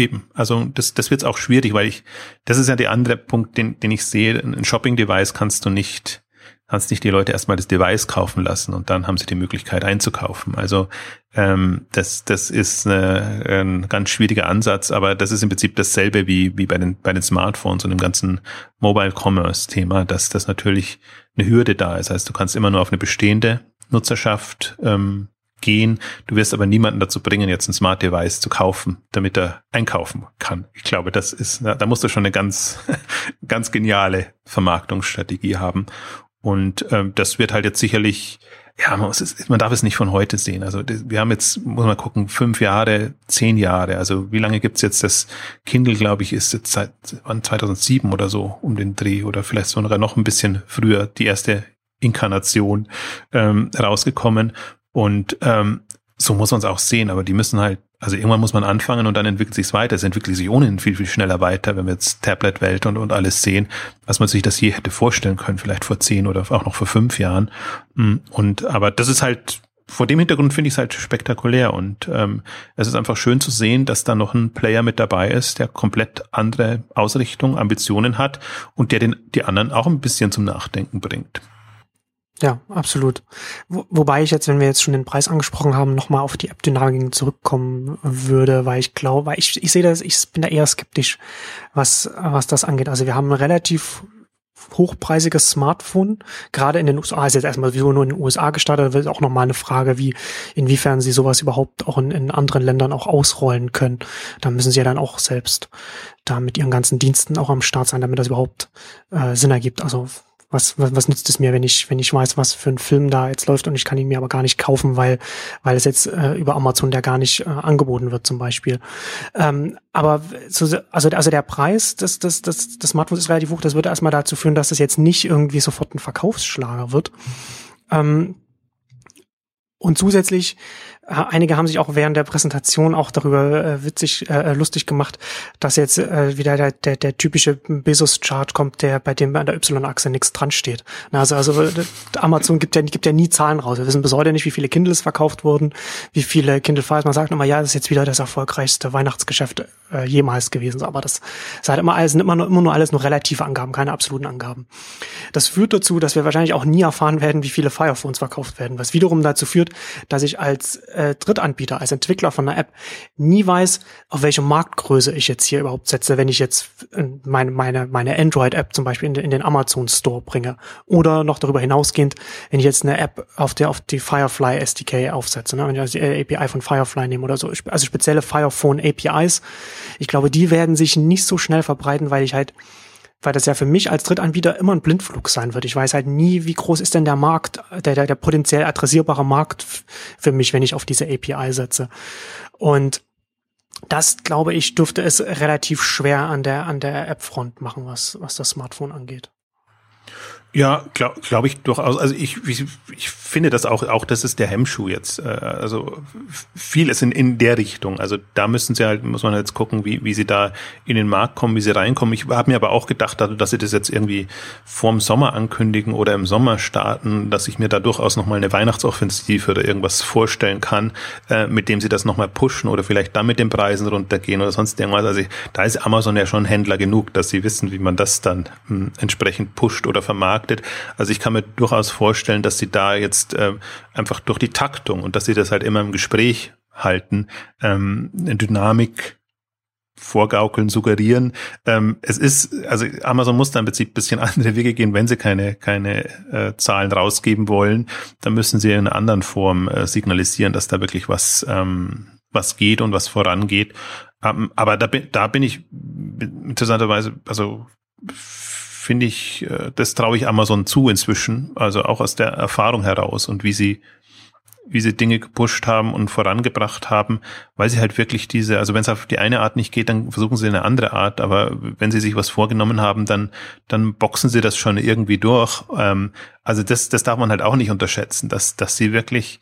Eben, also das, das wird auch schwierig, weil ich, das ist ja der andere Punkt, den, den ich sehe. Ein Shopping-Device kannst du nicht, kannst nicht die Leute erstmal das Device kaufen lassen und dann haben sie die Möglichkeit einzukaufen. Also ähm, das, das ist eine, ein ganz schwieriger Ansatz, aber das ist im Prinzip dasselbe wie, wie bei den, bei den Smartphones und dem ganzen Mobile Commerce-Thema, dass das natürlich eine Hürde da ist. Das heißt, du kannst immer nur auf eine bestehende Nutzerschaft ähm, gehen. Du wirst aber niemanden dazu bringen, jetzt ein Smart Device zu kaufen, damit er einkaufen kann. Ich glaube, das ist, da musst du schon eine ganz, ganz geniale Vermarktungsstrategie haben. Und ähm, das wird halt jetzt sicherlich, ja, man, muss es, man darf es nicht von heute sehen. Also wir haben jetzt, muss man gucken, fünf Jahre, zehn Jahre. Also wie lange gibt's jetzt das Kindle, glaube ich, ist jetzt seit 2007 oder so um den Dreh oder vielleicht sogar noch ein bisschen früher die erste Inkarnation ähm, rausgekommen. Und ähm, so muss man es auch sehen, aber die müssen halt, also irgendwann muss man anfangen und dann entwickelt sich weiter. Es entwickelt sich ohnehin viel, viel schneller weiter, wenn wir jetzt Tablet-Welt und, und alles sehen, was man sich das je hätte vorstellen können, vielleicht vor zehn oder auch noch vor fünf Jahren. Mm, und aber das ist halt, vor dem Hintergrund finde ich es halt spektakulär und ähm, es ist einfach schön zu sehen, dass da noch ein Player mit dabei ist, der komplett andere Ausrichtung, Ambitionen hat und der den die anderen auch ein bisschen zum Nachdenken bringt. Ja, absolut. Wo, wobei ich jetzt, wenn wir jetzt schon den Preis angesprochen haben, nochmal auf die App-Dynamiken zurückkommen würde, weil ich glaube, weil ich, ich sehe das, ich bin da eher skeptisch, was, was das angeht. Also wir haben relativ hochpreisiges Smartphone, gerade in den USA, ist jetzt erstmal sowieso nur in den USA gestartet, wird auch nochmal eine Frage, wie, inwiefern sie sowas überhaupt auch in, in anderen Ländern auch ausrollen können. Da müssen sie ja dann auch selbst da mit ihren ganzen Diensten auch am Start sein, damit das überhaupt äh, Sinn ergibt. Also was, was, was nützt es mir, wenn ich, wenn ich weiß, was für ein Film da jetzt läuft und ich kann ihn mir aber gar nicht kaufen, weil, weil es jetzt äh, über Amazon der gar nicht äh, angeboten wird, zum Beispiel. Ähm, aber so, also, also der Preis des, des, des, des Smartphones ist relativ hoch. Das würde erstmal dazu führen, dass es jetzt nicht irgendwie sofort ein Verkaufsschlager wird. Ähm, und zusätzlich einige haben sich auch während der Präsentation auch darüber äh, witzig, äh, lustig gemacht, dass jetzt äh, wieder der, der, der typische Bezos-Chart kommt, der bei dem an der Y-Achse nichts dran steht. Also, also Amazon gibt ja, gibt ja nie Zahlen raus. Wir wissen bis heute nicht, wie viele Kindles verkauft wurden, wie viele Kindle Files. Man sagt immer, ja, das ist jetzt wieder das erfolgreichste Weihnachtsgeschäft äh, jemals gewesen. Aber das ist halt immer alles, sind immer nur, immer nur alles nur relative Angaben, keine absoluten Angaben. Das führt dazu, dass wir wahrscheinlich auch nie erfahren werden, wie viele Firephones verkauft werden, was wiederum dazu führt, dass ich als äh, Drittanbieter, als Entwickler von einer App nie weiß, auf welche Marktgröße ich jetzt hier überhaupt setze, wenn ich jetzt äh, meine, meine, meine Android-App zum Beispiel in, in den Amazon Store bringe. Oder noch darüber hinausgehend, wenn ich jetzt eine App auf der auf die Firefly SDK aufsetze, ne? wenn ich also die API von Firefly nehme oder so, also spezielle Firephone APIs. Ich glaube, die werden sich nicht so schnell verbreiten, weil ich halt weil das ja für mich als Drittanbieter immer ein Blindflug sein wird. Ich weiß halt nie, wie groß ist denn der Markt, der, der, der potenziell adressierbare Markt für mich, wenn ich auf diese API setze. Und das, glaube ich, dürfte es relativ schwer an der, an der App-Front machen, was, was das Smartphone angeht. Ja, glaube glaub ich durchaus. Also ich, ich, finde das auch, auch das ist der Hemmschuh jetzt. Äh, also viel ist in, in der Richtung. Also da müssen sie halt, muss man jetzt gucken, wie, wie sie da in den Markt kommen, wie sie reinkommen. Ich habe mir aber auch gedacht, dass sie das jetzt irgendwie vorm Sommer ankündigen oder im Sommer starten, dass ich mir da durchaus nochmal eine Weihnachtsoffensive oder irgendwas vorstellen kann, äh, mit dem sie das nochmal pushen oder vielleicht dann mit den Preisen runtergehen oder sonst irgendwas. Also da ist Amazon ja schon Händler genug, dass sie wissen, wie man das dann hm, entsprechend pusht oder vermarktet vermarktet. Also ich kann mir durchaus vorstellen, dass sie da jetzt äh, einfach durch die Taktung und dass sie das halt immer im Gespräch halten, ähm, eine Dynamik vorgaukeln, suggerieren. Ähm, es ist, also Amazon muss da im Prinzip ein bisschen andere Wege gehen, wenn sie keine, keine äh, Zahlen rausgeben wollen. Dann müssen sie in einer anderen Form äh, signalisieren, dass da wirklich was, ähm, was geht und was vorangeht. Ähm, aber da bin, da bin ich interessanterweise, also finde ich, äh, das traue ich Amazon zu inzwischen, also auch aus der Erfahrung heraus und wie sie wie sie Dinge gepusht haben und vorangebracht haben, weil sie halt wirklich diese, also wenn es auf die eine Art nicht geht, dann versuchen sie eine andere Art, aber wenn sie sich was vorgenommen haben, dann, dann boxen sie das schon irgendwie durch. Ähm, also das, das darf man halt auch nicht unterschätzen, dass, dass sie wirklich,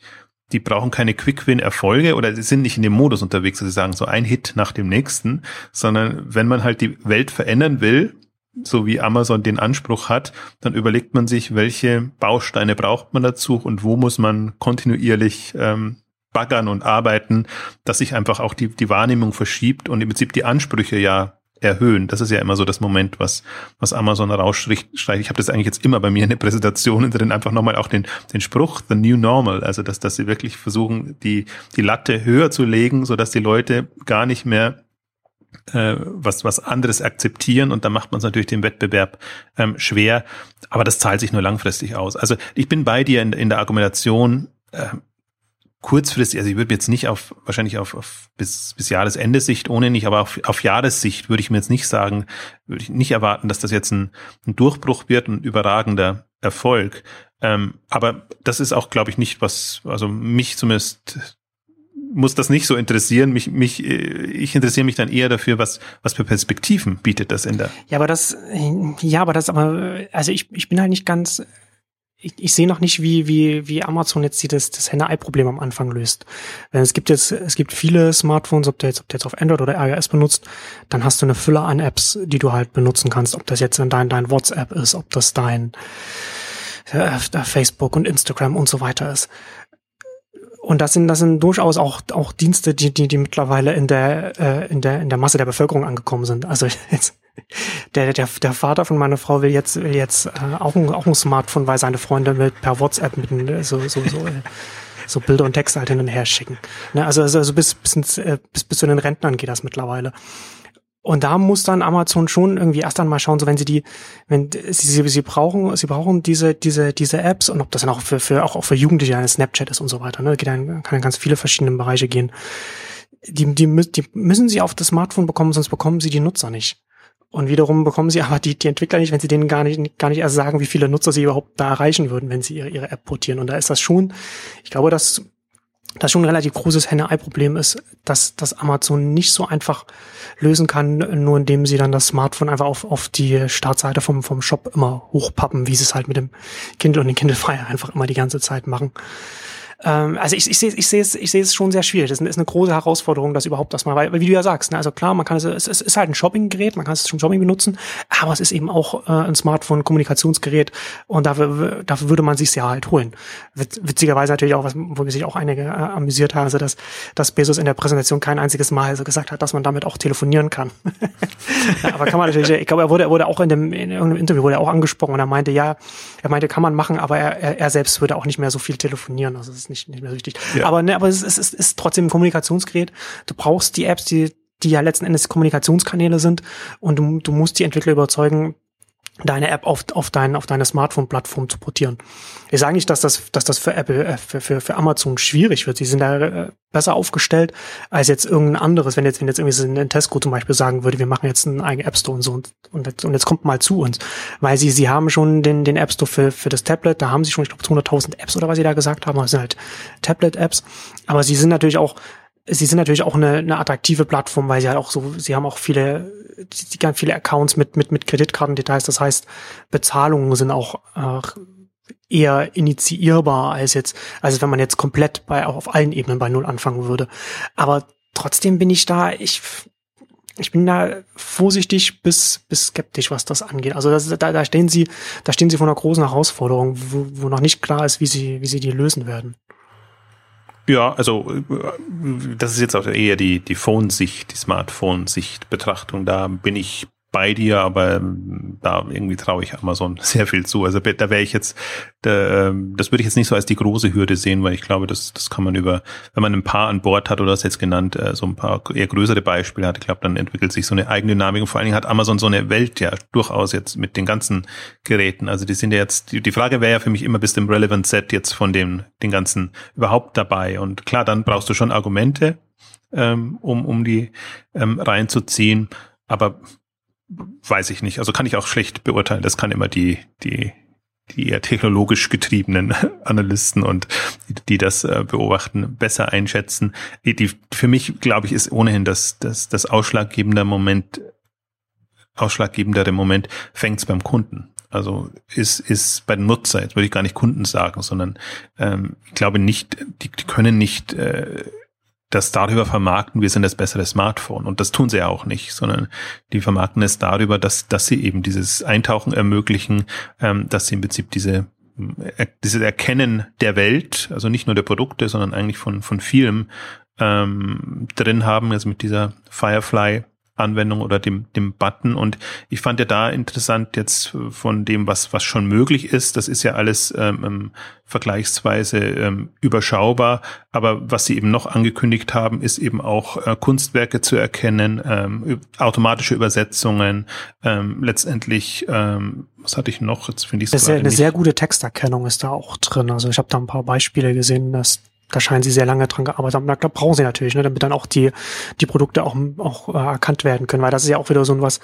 die brauchen keine Quick-Win-Erfolge oder sie sind nicht in dem Modus unterwegs, dass sie sagen, so ein Hit nach dem nächsten, sondern wenn man halt die Welt verändern will, so wie Amazon den Anspruch hat, dann überlegt man sich, welche Bausteine braucht man dazu und wo muss man kontinuierlich ähm, baggern und arbeiten, dass sich einfach auch die, die Wahrnehmung verschiebt und im Prinzip die Ansprüche ja erhöhen. Das ist ja immer so das Moment, was, was Amazon rausstreicht. Ich habe das eigentlich jetzt immer bei mir in den Präsentationen drin, einfach nochmal auch den, den Spruch, the new normal, also dass, dass sie wirklich versuchen, die, die Latte höher zu legen, so dass die Leute gar nicht mehr äh, was, was anderes akzeptieren und da macht man es natürlich dem Wettbewerb ähm, schwer, aber das zahlt sich nur langfristig aus. Also ich bin bei dir in, in der Argumentation, äh, kurzfristig, also ich würde jetzt nicht auf, wahrscheinlich auf, auf bis, bis Jahresende Sicht ohne nicht, aber auf, auf Jahressicht würde ich mir jetzt nicht sagen, würde ich nicht erwarten, dass das jetzt ein, ein Durchbruch wird, ein überragender Erfolg. Ähm, aber das ist auch, glaube ich, nicht was, also mich zumindest muss das nicht so interessieren. Mich, mich, äh, ich interessiere mich dann eher dafür, was, was für Perspektiven bietet das in der. Ja, aber das, ja, aber das, aber, also ich, ich bin halt nicht ganz, ich, ich sehe noch nicht, wie, wie, wie Amazon jetzt das, das Henne-Ei-Problem am Anfang löst. Wenn es gibt jetzt, es gibt viele Smartphones, ob du jetzt, ob du jetzt auf Android oder iOS benutzt, dann hast du eine Fülle an Apps, die du halt benutzen kannst. Ob das jetzt dein, dein WhatsApp ist, ob das dein äh, Facebook und Instagram und so weiter ist. Und das sind, das sind durchaus auch, auch Dienste, die, die, die mittlerweile in der, äh, in der, in der Masse der Bevölkerung angekommen sind. Also jetzt, der, der, der Vater von meiner Frau will jetzt, will jetzt äh, auch, ein, auch ein Smartphone, weil seine Freunde mit per WhatsApp mit so, so, so, äh, so Bilder und Texte halt hin und her schicken. Ne? Also, also, also bis, bis, ins, äh, bis, bis zu den Rentnern geht das mittlerweile. Und da muss dann Amazon schon irgendwie erst einmal schauen, so wenn sie die, wenn sie, sie, sie brauchen, sie brauchen diese, diese, diese Apps und ob das dann auch für, für auch, auch für Jugendliche eine Snapchat ist und so weiter, ne, geht dann, kann in ganz viele verschiedene Bereiche gehen. Die, die, die müssen sie auf das Smartphone bekommen, sonst bekommen sie die Nutzer nicht. Und wiederum bekommen sie aber die, die Entwickler nicht, wenn sie denen gar nicht, gar nicht erst sagen, wie viele Nutzer sie überhaupt da erreichen würden, wenn sie ihre, ihre App portieren. Und da ist das schon, ich glaube, dass das schon ein relativ großes Henne-Ei-Problem ist, dass dass Amazon nicht so einfach lösen kann, nur indem sie dann das Smartphone einfach auf, auf die Startseite vom, vom Shop immer hochpappen, wie sie es halt mit dem Kindle und dem Kindle Fire einfach immer die ganze Zeit machen. Ähm, also ich, ich sehe ich sehe es, ich sehe es schon sehr schwierig. Das ist eine große Herausforderung, das überhaupt erstmal, weil, wie du ja sagst, ne, also klar, man kann es, es, es ist halt ein Shoppinggerät, man kann es zum Shopping benutzen, aber es ist eben auch äh, ein Smartphone-Kommunikationsgerät und dafür, dafür würde man sich ja halt holen. Witzigerweise natürlich auch, was, wo sich auch einige äh, amüsiert haben, also dass, dass Bezos in der Präsentation kein einziges Mal so gesagt hat, dass man damit auch telefonieren kann. aber kann man natürlich, ich glaube, er wurde, er wurde auch in dem, in irgendeinem Interview wurde er auch angesprochen und er meinte, ja, er meinte, kann man machen, aber er, er, selbst würde auch nicht mehr so viel telefonieren. Also das nicht, nicht mehr so wichtig. Ja. Aber, ne, aber es ist, es ist trotzdem ein Kommunikationsgerät. Du brauchst die Apps, die, die ja letzten Endes Kommunikationskanäle sind und du, du musst die Entwickler überzeugen, deine App auf, auf, dein, auf deine Smartphone-Plattform zu portieren. Ich sage nicht, dass das, dass das für Apple, äh, für, für, für Amazon schwierig wird. Sie sind da äh, besser aufgestellt als jetzt irgendein anderes. Wenn jetzt, wenn jetzt irgendwie ein Tesco zum Beispiel sagen würde, wir machen jetzt einen eigenen App Store und so und, und, jetzt, und jetzt kommt mal zu uns. Weil sie, sie haben schon den, den App Store für, für das Tablet, da haben sie schon, ich glaube, 200.000 Apps oder was sie da gesagt haben, das sind halt Tablet-Apps. Aber sie sind natürlich auch sie sind natürlich auch eine, eine attraktive Plattform, weil sie halt auch so, sie haben auch viele, die ganz viele Accounts mit, mit, mit Kreditkartendetails. Das heißt, Bezahlungen sind auch äh, eher initiierbar als jetzt, als wenn man jetzt komplett bei, auch auf allen Ebenen bei Null anfangen würde. Aber trotzdem bin ich da, ich, ich bin da vorsichtig bis, bis skeptisch, was das angeht. Also das, da, da stehen sie, da stehen sie vor einer großen Herausforderung, wo, wo noch nicht klar ist, wie sie, wie sie die lösen werden. Ja, also das ist jetzt auch eher die, die Phone-Sicht, die Smartphone-Sicht, Betrachtung. Da bin ich bei dir, aber ähm, da irgendwie traue ich Amazon sehr viel zu. Also da wäre ich jetzt, da, ähm, das würde ich jetzt nicht so als die große Hürde sehen, weil ich glaube, das, das kann man über, wenn man ein paar an Bord hat oder das jetzt genannt, äh, so ein paar eher größere Beispiele hat, ich glaube, dann entwickelt sich so eine Eigendynamik und vor allen Dingen hat Amazon so eine Welt ja durchaus jetzt mit den ganzen Geräten. Also die sind ja jetzt, die, die Frage wäre ja für mich immer, bist du im Relevant Set jetzt von dem, den ganzen überhaupt dabei? Und klar, dann brauchst du schon Argumente, ähm, um, um die ähm, reinzuziehen. Aber weiß ich nicht. Also kann ich auch schlecht beurteilen. Das kann immer die, die, die eher technologisch getriebenen Analysten und die, die das äh, beobachten, besser einschätzen. Die, die, für mich, glaube ich, ist ohnehin das, das, das ausschlaggebende Moment, ausschlaggebendere Moment fängt es beim Kunden. Also ist, ist bei den Nutzer, jetzt würde ich gar nicht Kunden sagen, sondern ähm, ich glaube nicht, die, die können nicht äh, das darüber vermarkten, wir sind das bessere Smartphone. Und das tun sie ja auch nicht, sondern die vermarkten es darüber, dass, dass sie eben dieses Eintauchen ermöglichen, ähm, dass sie im Prinzip diese, äh, dieses Erkennen der Welt, also nicht nur der Produkte, sondern eigentlich von, von vielem ähm, drin haben, also mit dieser Firefly Anwendung oder dem, dem Button. Und ich fand ja da interessant jetzt von dem, was, was schon möglich ist. Das ist ja alles ähm, ähm, vergleichsweise ähm, überschaubar. Aber was sie eben noch angekündigt haben, ist eben auch äh, Kunstwerke zu erkennen, ähm, automatische Übersetzungen, ähm, letztendlich, ähm, was hatte ich noch? Jetzt finde ich es Eine sehr gute Texterkennung ist da auch drin. Also ich habe da ein paar Beispiele gesehen, dass da scheinen sie sehr lange dran gearbeitet haben. Da brauchen sie natürlich, ne, damit dann auch die, die Produkte auch, auch äh, erkannt werden können, weil das ist ja auch wieder so was,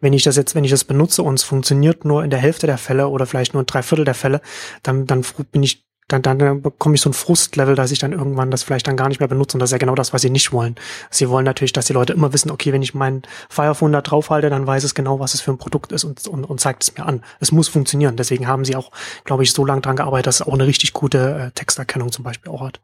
wenn ich das jetzt, wenn ich das benutze und es funktioniert nur in der Hälfte der Fälle oder vielleicht nur in drei Viertel der Fälle, dann, dann bin ich dann, dann, dann bekomme ich so ein Frustlevel, dass ich dann irgendwann das vielleicht dann gar nicht mehr benutze. Und das ist ja genau das, was sie nicht wollen. Sie wollen natürlich, dass die Leute immer wissen, okay, wenn ich mein Firephone da draufhalte, dann weiß es genau, was es für ein Produkt ist und, und, und zeigt es mir an. Es muss funktionieren. Deswegen haben sie auch, glaube ich, so lange dran gearbeitet, dass es auch eine richtig gute äh, Texterkennung zum Beispiel auch hat.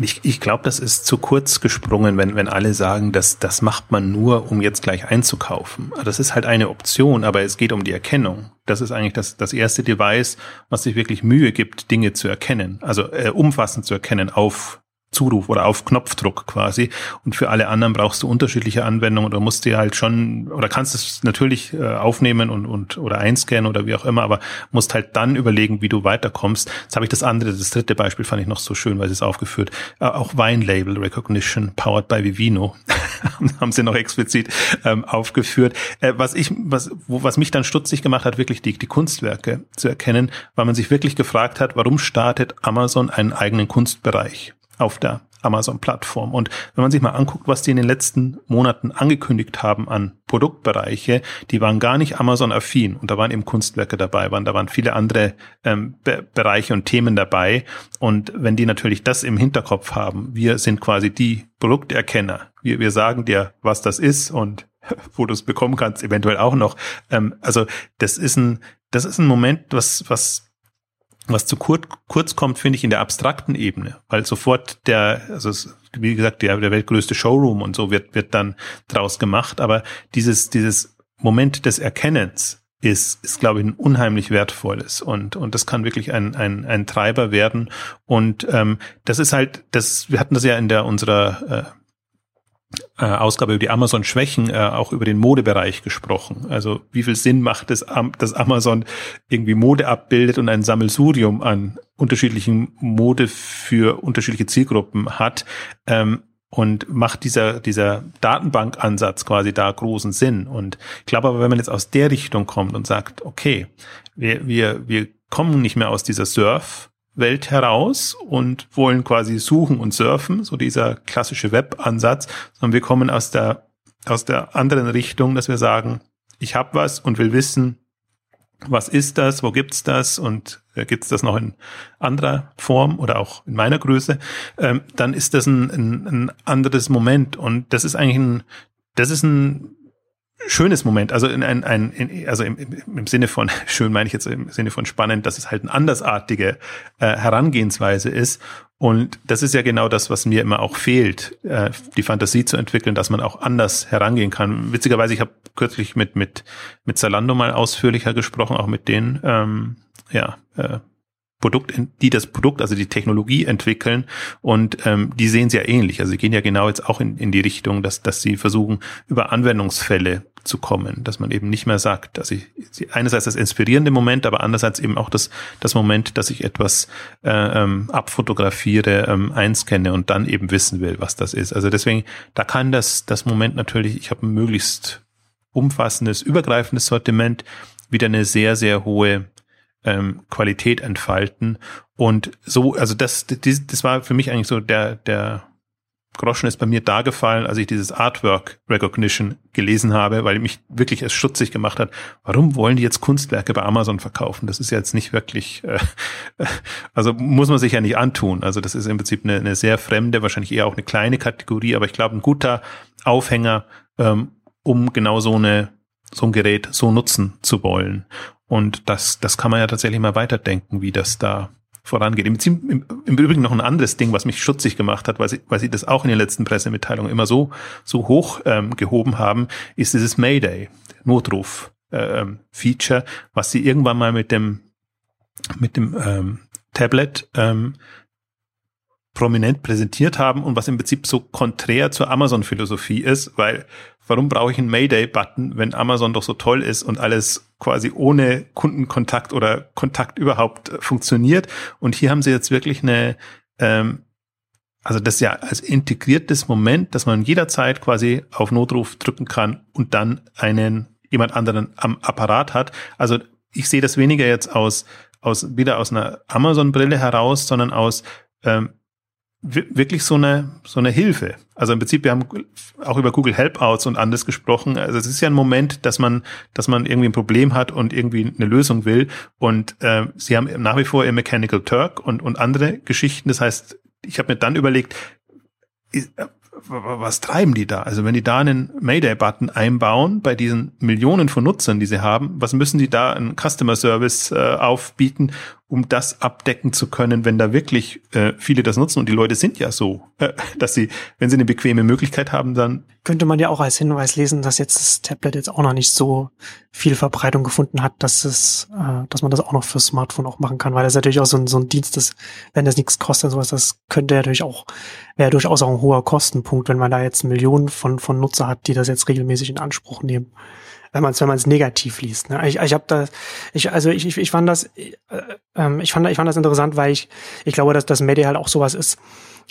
Ich, ich glaube, das ist zu kurz gesprungen, wenn, wenn alle sagen, dass das macht man nur, um jetzt gleich einzukaufen. Das ist halt eine Option, aber es geht um die Erkennung. Das ist eigentlich das, das erste Device, was sich wirklich Mühe gibt, Dinge zu erkennen, also äh, umfassend zu erkennen auf Zuruf oder auf Knopfdruck quasi. Und für alle anderen brauchst du unterschiedliche Anwendungen oder musst dir halt schon oder kannst es natürlich äh, aufnehmen und, und oder einscannen oder wie auch immer, aber musst halt dann überlegen, wie du weiterkommst. Jetzt habe ich das andere, das dritte Beispiel fand ich noch so schön, weil sie es aufgeführt. Äh, auch Wine Label Recognition powered by Vivino haben sie noch explizit ähm, aufgeführt. Äh, was ich, was, wo, was mich dann stutzig gemacht hat, wirklich die, die Kunstwerke zu erkennen, weil man sich wirklich gefragt hat, warum startet Amazon einen eigenen Kunstbereich? Auf der Amazon-Plattform. Und wenn man sich mal anguckt, was die in den letzten Monaten angekündigt haben an Produktbereiche, die waren gar nicht Amazon-affin. Und da waren eben Kunstwerke dabei, waren, da waren viele andere ähm, Be Bereiche und Themen dabei. Und wenn die natürlich das im Hinterkopf haben, wir sind quasi die Produkterkenner. Wir, wir sagen dir, was das ist und wo du es bekommen kannst, eventuell auch noch. Ähm, also das ist ein, das ist ein Moment, was, was was zu kurz, kurz kommt, finde ich, in der abstrakten Ebene, weil sofort der, also es, wie gesagt, der, der weltgrößte Showroom und so wird, wird dann draus gemacht, aber dieses, dieses Moment des Erkennens ist, ist glaube ich, ein unheimlich wertvolles und, und das kann wirklich ein, ein, ein Treiber werden. Und ähm, das ist halt, das, wir hatten das ja in der unserer äh, äh, Ausgabe über die Amazon-Schwächen äh, auch über den Modebereich gesprochen. Also wie viel Sinn macht es, dass Amazon irgendwie Mode abbildet und ein Sammelsurium an unterschiedlichen Mode für unterschiedliche Zielgruppen hat. Ähm, und macht dieser, dieser Datenbankansatz quasi da großen Sinn. Und ich glaube aber, wenn man jetzt aus der Richtung kommt und sagt, okay, wir, wir, wir kommen nicht mehr aus dieser Surf, Welt heraus und wollen quasi suchen und surfen, so dieser klassische Web-Ansatz, sondern wir kommen aus der, aus der anderen Richtung, dass wir sagen, ich habe was und will wissen, was ist das, wo gibt's das und äh, gibt's das noch in anderer Form oder auch in meiner Größe, ähm, dann ist das ein, ein, ein anderes Moment. Und das ist eigentlich ein, das ist ein schönes Moment, also in ein, ein in, also im, im, Sinne von schön meine ich jetzt im Sinne von spannend, dass es halt eine andersartige äh, Herangehensweise ist und das ist ja genau das, was mir immer auch fehlt, äh, die Fantasie zu entwickeln, dass man auch anders herangehen kann. Witzigerweise, ich habe kürzlich mit mit mit Zalando mal ausführlicher gesprochen, auch mit denen ähm, ja äh, Produkt, die das Produkt, also die Technologie entwickeln und ähm, die sehen es ja ähnlich. Also sie gehen ja genau jetzt auch in, in die Richtung, dass, dass sie versuchen, über Anwendungsfälle zu kommen, dass man eben nicht mehr sagt, dass ich einerseits das inspirierende Moment, aber andererseits eben auch das, das Moment, dass ich etwas äh, ähm, abfotografiere, ähm, einscanne und dann eben wissen will, was das ist. Also deswegen, da kann das, das Moment natürlich, ich habe ein möglichst umfassendes, übergreifendes Sortiment, wieder eine sehr, sehr hohe ähm, Qualität entfalten. Und so, also das, das, das war für mich eigentlich so der, der Groschen ist bei mir da gefallen, als ich dieses Artwork Recognition gelesen habe, weil mich wirklich es schutzig gemacht hat. Warum wollen die jetzt Kunstwerke bei Amazon verkaufen? Das ist ja jetzt nicht wirklich, äh, also muss man sich ja nicht antun. Also das ist im Prinzip eine, eine sehr fremde, wahrscheinlich eher auch eine kleine Kategorie, aber ich glaube ein guter Aufhänger, ähm, um genau so eine so ein Gerät so nutzen zu wollen. Und das, das kann man ja tatsächlich mal weiterdenken, wie das da vorangeht. Im, im, Im Übrigen noch ein anderes Ding, was mich schutzig gemacht hat, weil sie, weil sie das auch in den letzten Pressemitteilungen immer so, so hoch ähm, gehoben haben, ist dieses Mayday, Notruf. Ähm, Feature, was sie irgendwann mal mit dem mit dem ähm, Tablet ähm, prominent präsentiert haben und was im Prinzip so konträr zur Amazon-Philosophie ist, weil warum brauche ich einen Mayday-Button, wenn Amazon doch so toll ist und alles quasi ohne Kundenkontakt oder Kontakt überhaupt funktioniert? Und hier haben sie jetzt wirklich eine, ähm, also das ja als integriertes Moment, dass man jederzeit quasi auf Notruf drücken kann und dann einen jemand anderen am Apparat hat. Also ich sehe das weniger jetzt aus, aus wieder aus einer Amazon-Brille heraus, sondern aus ähm, wirklich so eine, so eine Hilfe. Also im Prinzip, wir haben auch über Google Helpouts und anderes gesprochen. Also es ist ja ein Moment, dass man, dass man irgendwie ein Problem hat und irgendwie eine Lösung will. Und äh, sie haben nach wie vor ihr Mechanical Turk und, und andere Geschichten. Das heißt, ich habe mir dann überlegt, was treiben die da? Also wenn die da einen Mayday-Button einbauen bei diesen Millionen von Nutzern, die sie haben, was müssen die da einen Customer Service äh, aufbieten, um das abdecken zu können, wenn da wirklich äh, viele das nutzen. Und die Leute sind ja so, äh, dass sie, wenn sie eine bequeme Möglichkeit haben, dann. Könnte man ja auch als Hinweis lesen, dass jetzt das Tablet jetzt auch noch nicht so viel Verbreitung gefunden hat, dass es, äh, dass man das auch noch fürs Smartphone auch machen kann, weil das natürlich auch so ein, so ein Dienst ist, wenn das nichts kostet, sowas, das könnte ja natürlich auch, wäre durchaus auch ein hoher Kostenpunkt, wenn man da jetzt Millionen von, von Nutzer hat, die das jetzt regelmäßig in Anspruch nehmen wenn man es wenn man negativ liest. Ne? Ich, ich habe da, ich also ich, ich, ich fand das, äh, äh, ich fand ich fand das interessant, weil ich ich glaube, dass das Media halt auch sowas ist,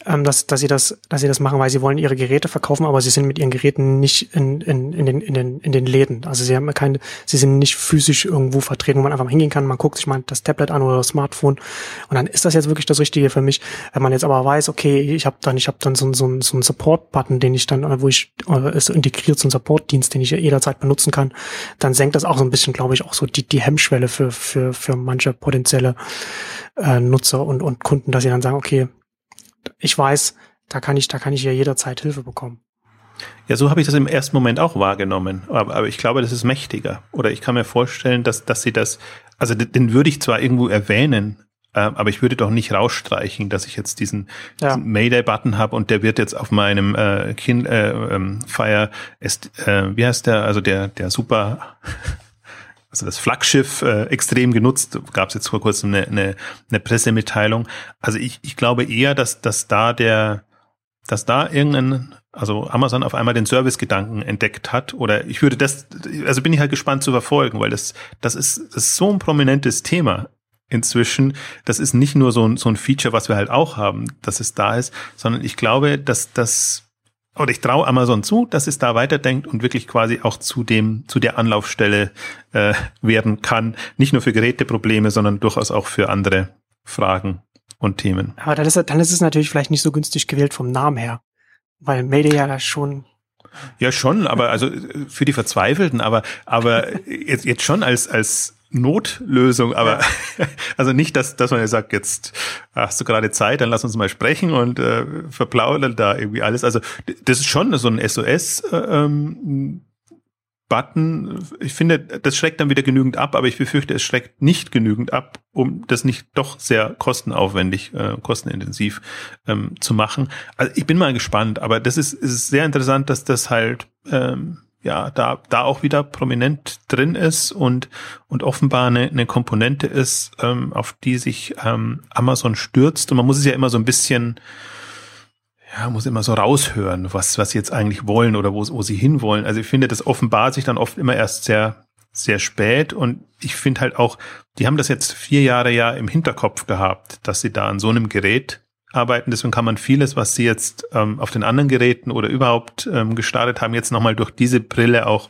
ähm, dass, dass sie das, dass sie das machen, weil sie wollen ihre Geräte verkaufen, aber sie sind mit ihren Geräten nicht in, in, in, den, in, den, in den Läden. Also sie haben keine, sie sind nicht physisch irgendwo vertreten, wo man einfach mal hingehen kann. Man guckt sich mal das Tablet an oder das Smartphone und dann ist das jetzt wirklich das Richtige für mich. Wenn man jetzt aber weiß, okay, ich habe dann, ich habe dann so, so, so einen Support-Button, den ich dann, wo ich äh, ist integriert, so ein Support-Dienst, den ich jederzeit benutzen kann, dann senkt das auch so ein bisschen, glaube ich, auch so die, die Hemmschwelle für, für, für manche potenzielle äh, Nutzer und, und Kunden, dass sie dann sagen, okay, ich weiß, da kann ich, da kann ich ja jederzeit Hilfe bekommen. Ja, so habe ich das im ersten Moment auch wahrgenommen. Aber, aber ich glaube, das ist mächtiger. Oder ich kann mir vorstellen, dass, dass sie das, also den würde ich zwar irgendwo erwähnen, äh, aber ich würde doch nicht rausstreichen, dass ich jetzt diesen, ja. diesen Mayday-Button habe und der wird jetzt auf meinem äh, kind, äh, ähm, Fire, ist, äh, wie heißt der, also der, der super also das Flaggschiff äh, extrem genutzt. Gab es jetzt vor kurzem eine, eine, eine Pressemitteilung. Also ich, ich glaube eher, dass, dass da der, dass da irgendein, also Amazon auf einmal den Servicegedanken entdeckt hat. Oder ich würde das, also bin ich halt gespannt zu verfolgen, weil das, das ist, das ist so ein prominentes Thema inzwischen. Das ist nicht nur so ein, so ein Feature, was wir halt auch haben, dass es da ist, sondern ich glaube, dass das oder ich traue Amazon zu, dass es da weiterdenkt und wirklich quasi auch zu dem, zu der Anlaufstelle äh, werden kann. Nicht nur für Geräteprobleme, sondern durchaus auch für andere Fragen und Themen. Aber dann ist, dann ist es natürlich vielleicht nicht so günstig gewählt vom Namen her. Weil Mayday ja schon ja, schon, aber also für die Verzweifelten, aber, aber jetzt, jetzt schon als, als Notlösung, aber ja. also nicht, dass, dass man ja sagt, jetzt hast du gerade Zeit, dann lass uns mal sprechen und äh, verplaudern da irgendwie alles. Also das ist schon so ein SOS äh, ähm, Button. Ich finde, das schreckt dann wieder genügend ab, aber ich befürchte, es schreckt nicht genügend ab, um das nicht doch sehr kostenaufwendig, äh, kostenintensiv ähm, zu machen. Also ich bin mal gespannt, aber das ist, ist sehr interessant, dass das halt ähm, ja, da, da auch wieder prominent drin ist und, und offenbar eine, eine Komponente ist, ähm, auf die sich ähm, Amazon stürzt. Und man muss es ja immer so ein bisschen, ja, muss immer so raushören, was, was sie jetzt eigentlich wollen oder wo, wo sie hinwollen. Also ich finde, das offenbart sich dann oft immer erst sehr, sehr spät. Und ich finde halt auch, die haben das jetzt vier Jahre ja im Hinterkopf gehabt, dass sie da an so einem Gerät arbeiten. Deswegen kann man vieles, was sie jetzt ähm, auf den anderen Geräten oder überhaupt ähm, gestartet haben, jetzt nochmal durch diese Brille auch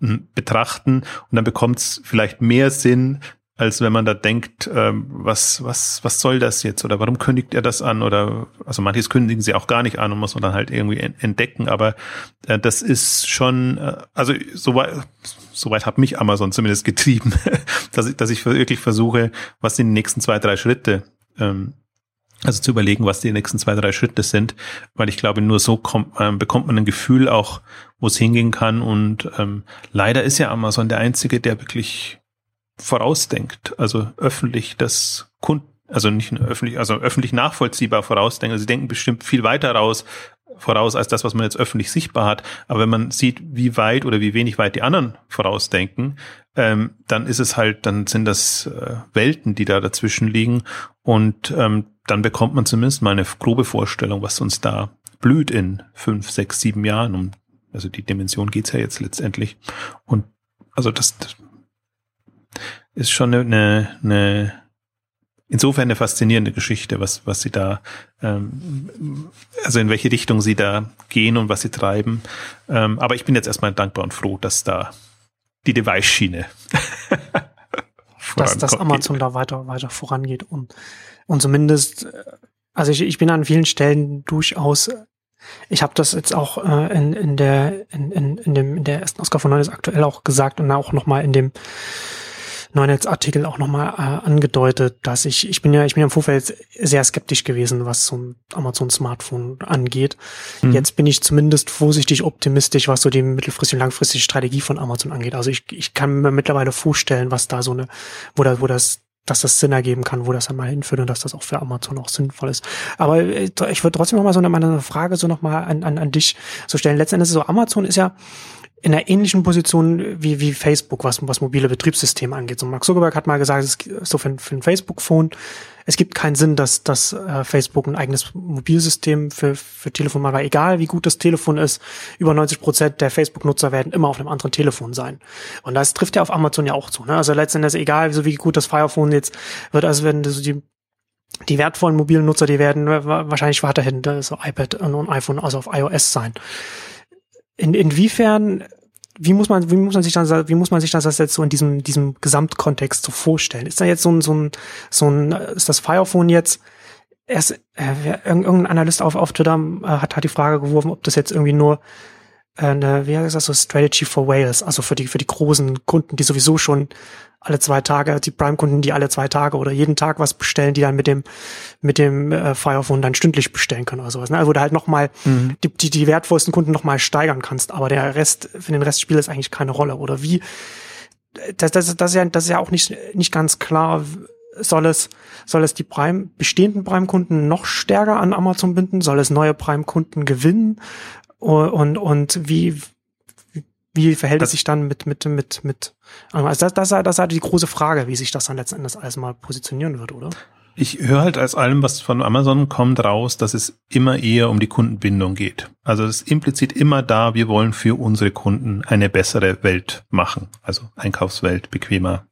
ähm, betrachten. Und dann bekommt es vielleicht mehr Sinn, als wenn man da denkt, ähm, was, was, was soll das jetzt oder warum kündigt er das an oder also manches kündigen sie auch gar nicht an und muss man dann halt irgendwie entdecken, aber äh, das ist schon, äh, also soweit, soweit hat mich Amazon zumindest getrieben, dass ich, dass ich wirklich versuche, was sind die nächsten zwei, drei Schritte ähm, also zu überlegen, was die nächsten zwei, drei Schritte sind, weil ich glaube, nur so kommt, ähm, bekommt man ein Gefühl auch, wo es hingehen kann. Und ähm, leider ist ja Amazon der Einzige, der wirklich vorausdenkt, also öffentlich das Kunden, also nicht öffentlich, also öffentlich nachvollziehbar vorausdenkt. Also sie denken bestimmt viel weiter raus, voraus als das, was man jetzt öffentlich sichtbar hat. Aber wenn man sieht, wie weit oder wie wenig weit die anderen vorausdenken, ähm, dann ist es halt, dann sind das äh, Welten, die da dazwischen liegen. Und ähm, dann bekommt man zumindest mal eine grobe Vorstellung, was uns da blüht in fünf, sechs, sieben Jahren. Um, also die Dimension geht's ja jetzt letztendlich. Und also das, das ist schon eine, eine insofern eine faszinierende Geschichte, was, was sie da, ähm, also in welche Richtung sie da gehen und was sie treiben. Ähm, aber ich bin jetzt erstmal dankbar und froh, dass da die Device-Schiene dass, dass Amazon da weiter, weiter vorangeht und, und zumindest, also ich, ich bin an vielen Stellen durchaus, ich habe das jetzt auch äh, in, in der in, in, in dem in der ersten Ausgabe von Neues aktuell auch gesagt und auch nochmal in dem Neunetz-Artikel auch nochmal äh, angedeutet, dass ich, ich bin ja, ich bin ja im Vorfeld sehr skeptisch gewesen, was so ein Amazon-Smartphone angeht. Mhm. Jetzt bin ich zumindest vorsichtig optimistisch, was so die mittelfristige und langfristige Strategie von Amazon angeht. Also ich, ich kann mir mittlerweile vorstellen, was da so eine, wo da, wo das dass das Sinn ergeben kann, wo das dann mal hinführt und dass das auch für Amazon auch sinnvoll ist. Aber äh, ich würde trotzdem noch mal so eine, Frage so noch mal an, an, an dich so stellen. Letztendlich ist so Amazon ist ja in einer ähnlichen Position wie, wie Facebook, was, was mobile Betriebssysteme angeht. So Mark Zuckerberg hat mal gesagt, es, so für, für ein Facebook-Phone, es gibt keinen Sinn, dass, dass äh, Facebook ein eigenes Mobilsystem für, für Telefon macht, weil egal wie gut das Telefon ist, über 90 Prozent der Facebook-Nutzer werden immer auf einem anderen Telefon sein. Und das trifft ja auf Amazon ja auch zu. Ne? Also letztendlich egal, so wie gut das Fire Phone jetzt wird, also wenn so die die wertvollen mobilen Nutzer, die werden wahrscheinlich weiterhin so iPad und iPhone, also auf iOS sein in, inwiefern, wie muss man, wie muss man sich dann, wie muss man sich das jetzt so in diesem, diesem Gesamtkontext so vorstellen? Ist da jetzt so ein, so ein, so ein, ist das Firephone jetzt, erst, äh, irgendein Analyst auf, auf Twitter äh, hat, hat die Frage geworfen, ob das jetzt irgendwie nur eine, wie heißt das so, Strategy for Whales, also für die, für die großen Kunden, die sowieso schon alle zwei Tage, die Prime-Kunden, die alle zwei Tage oder jeden Tag was bestellen, die dann mit dem, mit dem äh, Firephone dann stündlich bestellen können oder sowas. Ne? Also wo du halt nochmal mhm. die, die, die wertvollsten Kunden nochmal steigern kannst, aber der Rest, für den Rest spielt es eigentlich keine Rolle. Oder wie, das, das, das, ist ja, das ist ja auch nicht, nicht ganz klar, soll es, soll es die Prime, bestehenden Prime-Kunden noch stärker an Amazon binden? Soll es neue Prime-Kunden gewinnen? Und, und wie, wie verhält das es sich dann mit, mit, mit, mit, also das, das, das ist halt die große Frage, wie sich das dann letzten Endes alles mal positionieren wird, oder? Ich höre halt als allem, was von Amazon kommt, raus, dass es immer eher um die Kundenbindung geht. Also es ist implizit immer da, wir wollen für unsere Kunden eine bessere Welt machen. Also Einkaufswelt, bequemer,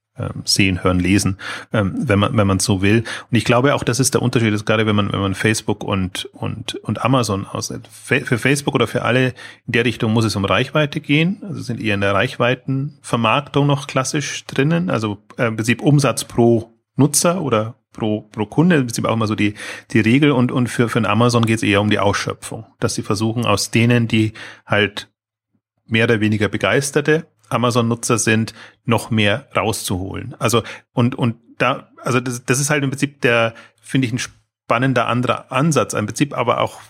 sehen, hören, lesen, ähm, wenn man wenn man so will. Und ich glaube auch, das ist der Unterschied, ist gerade wenn man wenn man Facebook und und und Amazon ausnimmt. Für Facebook oder für alle in der Richtung muss es um Reichweite gehen. Also sind eher in der Reichweitenvermarktung noch klassisch drinnen. Also äh, im Prinzip Umsatz pro Nutzer oder pro, pro Kunde, im Prinzip auch immer so die, die Regel und, und für, für Amazon geht es eher um die Ausschöpfung, dass sie versuchen aus denen, die halt mehr oder weniger begeisterte Amazon-Nutzer sind, noch mehr rauszuholen. Also und und da, also das, das ist halt im Prinzip der, finde ich, ein spannender anderer Ansatz, im Prinzip aber auch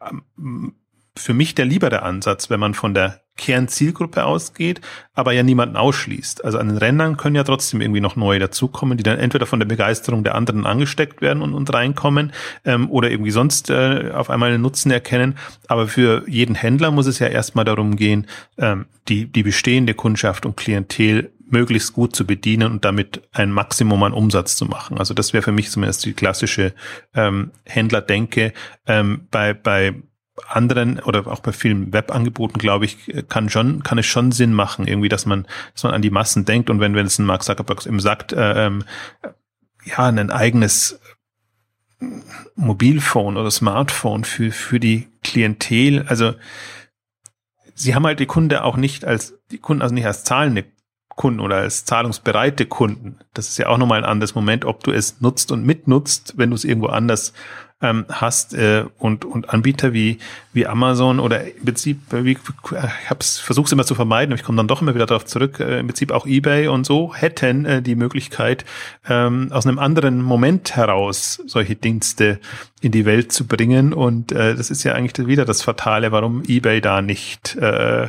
ähm, für mich der liebere Ansatz, wenn man von der Kernzielgruppe ausgeht, aber ja niemanden ausschließt. Also an den Rändern können ja trotzdem irgendwie noch neue dazukommen, die dann entweder von der Begeisterung der anderen angesteckt werden und, und reinkommen ähm, oder irgendwie sonst äh, auf einmal einen Nutzen erkennen. Aber für jeden Händler muss es ja erstmal darum gehen, ähm, die, die bestehende Kundschaft und Klientel möglichst gut zu bedienen und damit ein Maximum an Umsatz zu machen. Also das wäre für mich zumindest die klassische ähm, Händlerdenke. Ähm, bei, bei anderen oder auch bei vielen Webangeboten, glaube ich, kann schon, kann es schon Sinn machen, irgendwie, dass man, dass man an die Massen denkt und wenn, wenn es ein Mark Zuckerberg eben sagt, äh, ähm, ja, ein eigenes Mobilphone oder Smartphone für, für die Klientel, also sie haben halt die Kunde auch nicht als, die Kunden also nicht als zahlende Kunden oder als zahlungsbereite Kunden. Das ist ja auch nochmal ein anderes Moment, ob du es nutzt und mitnutzt, wenn du es irgendwo anders ähm, hast äh, und, und Anbieter wie, wie Amazon oder im Prinzip, wie, ich hab's, versuche es immer zu vermeiden, aber ich komme dann doch immer wieder darauf zurück, äh, im Prinzip auch Ebay und so hätten äh, die Möglichkeit, ähm, aus einem anderen Moment heraus solche Dienste in die Welt zu bringen. Und äh, das ist ja eigentlich wieder das Fatale, warum Ebay da nicht äh,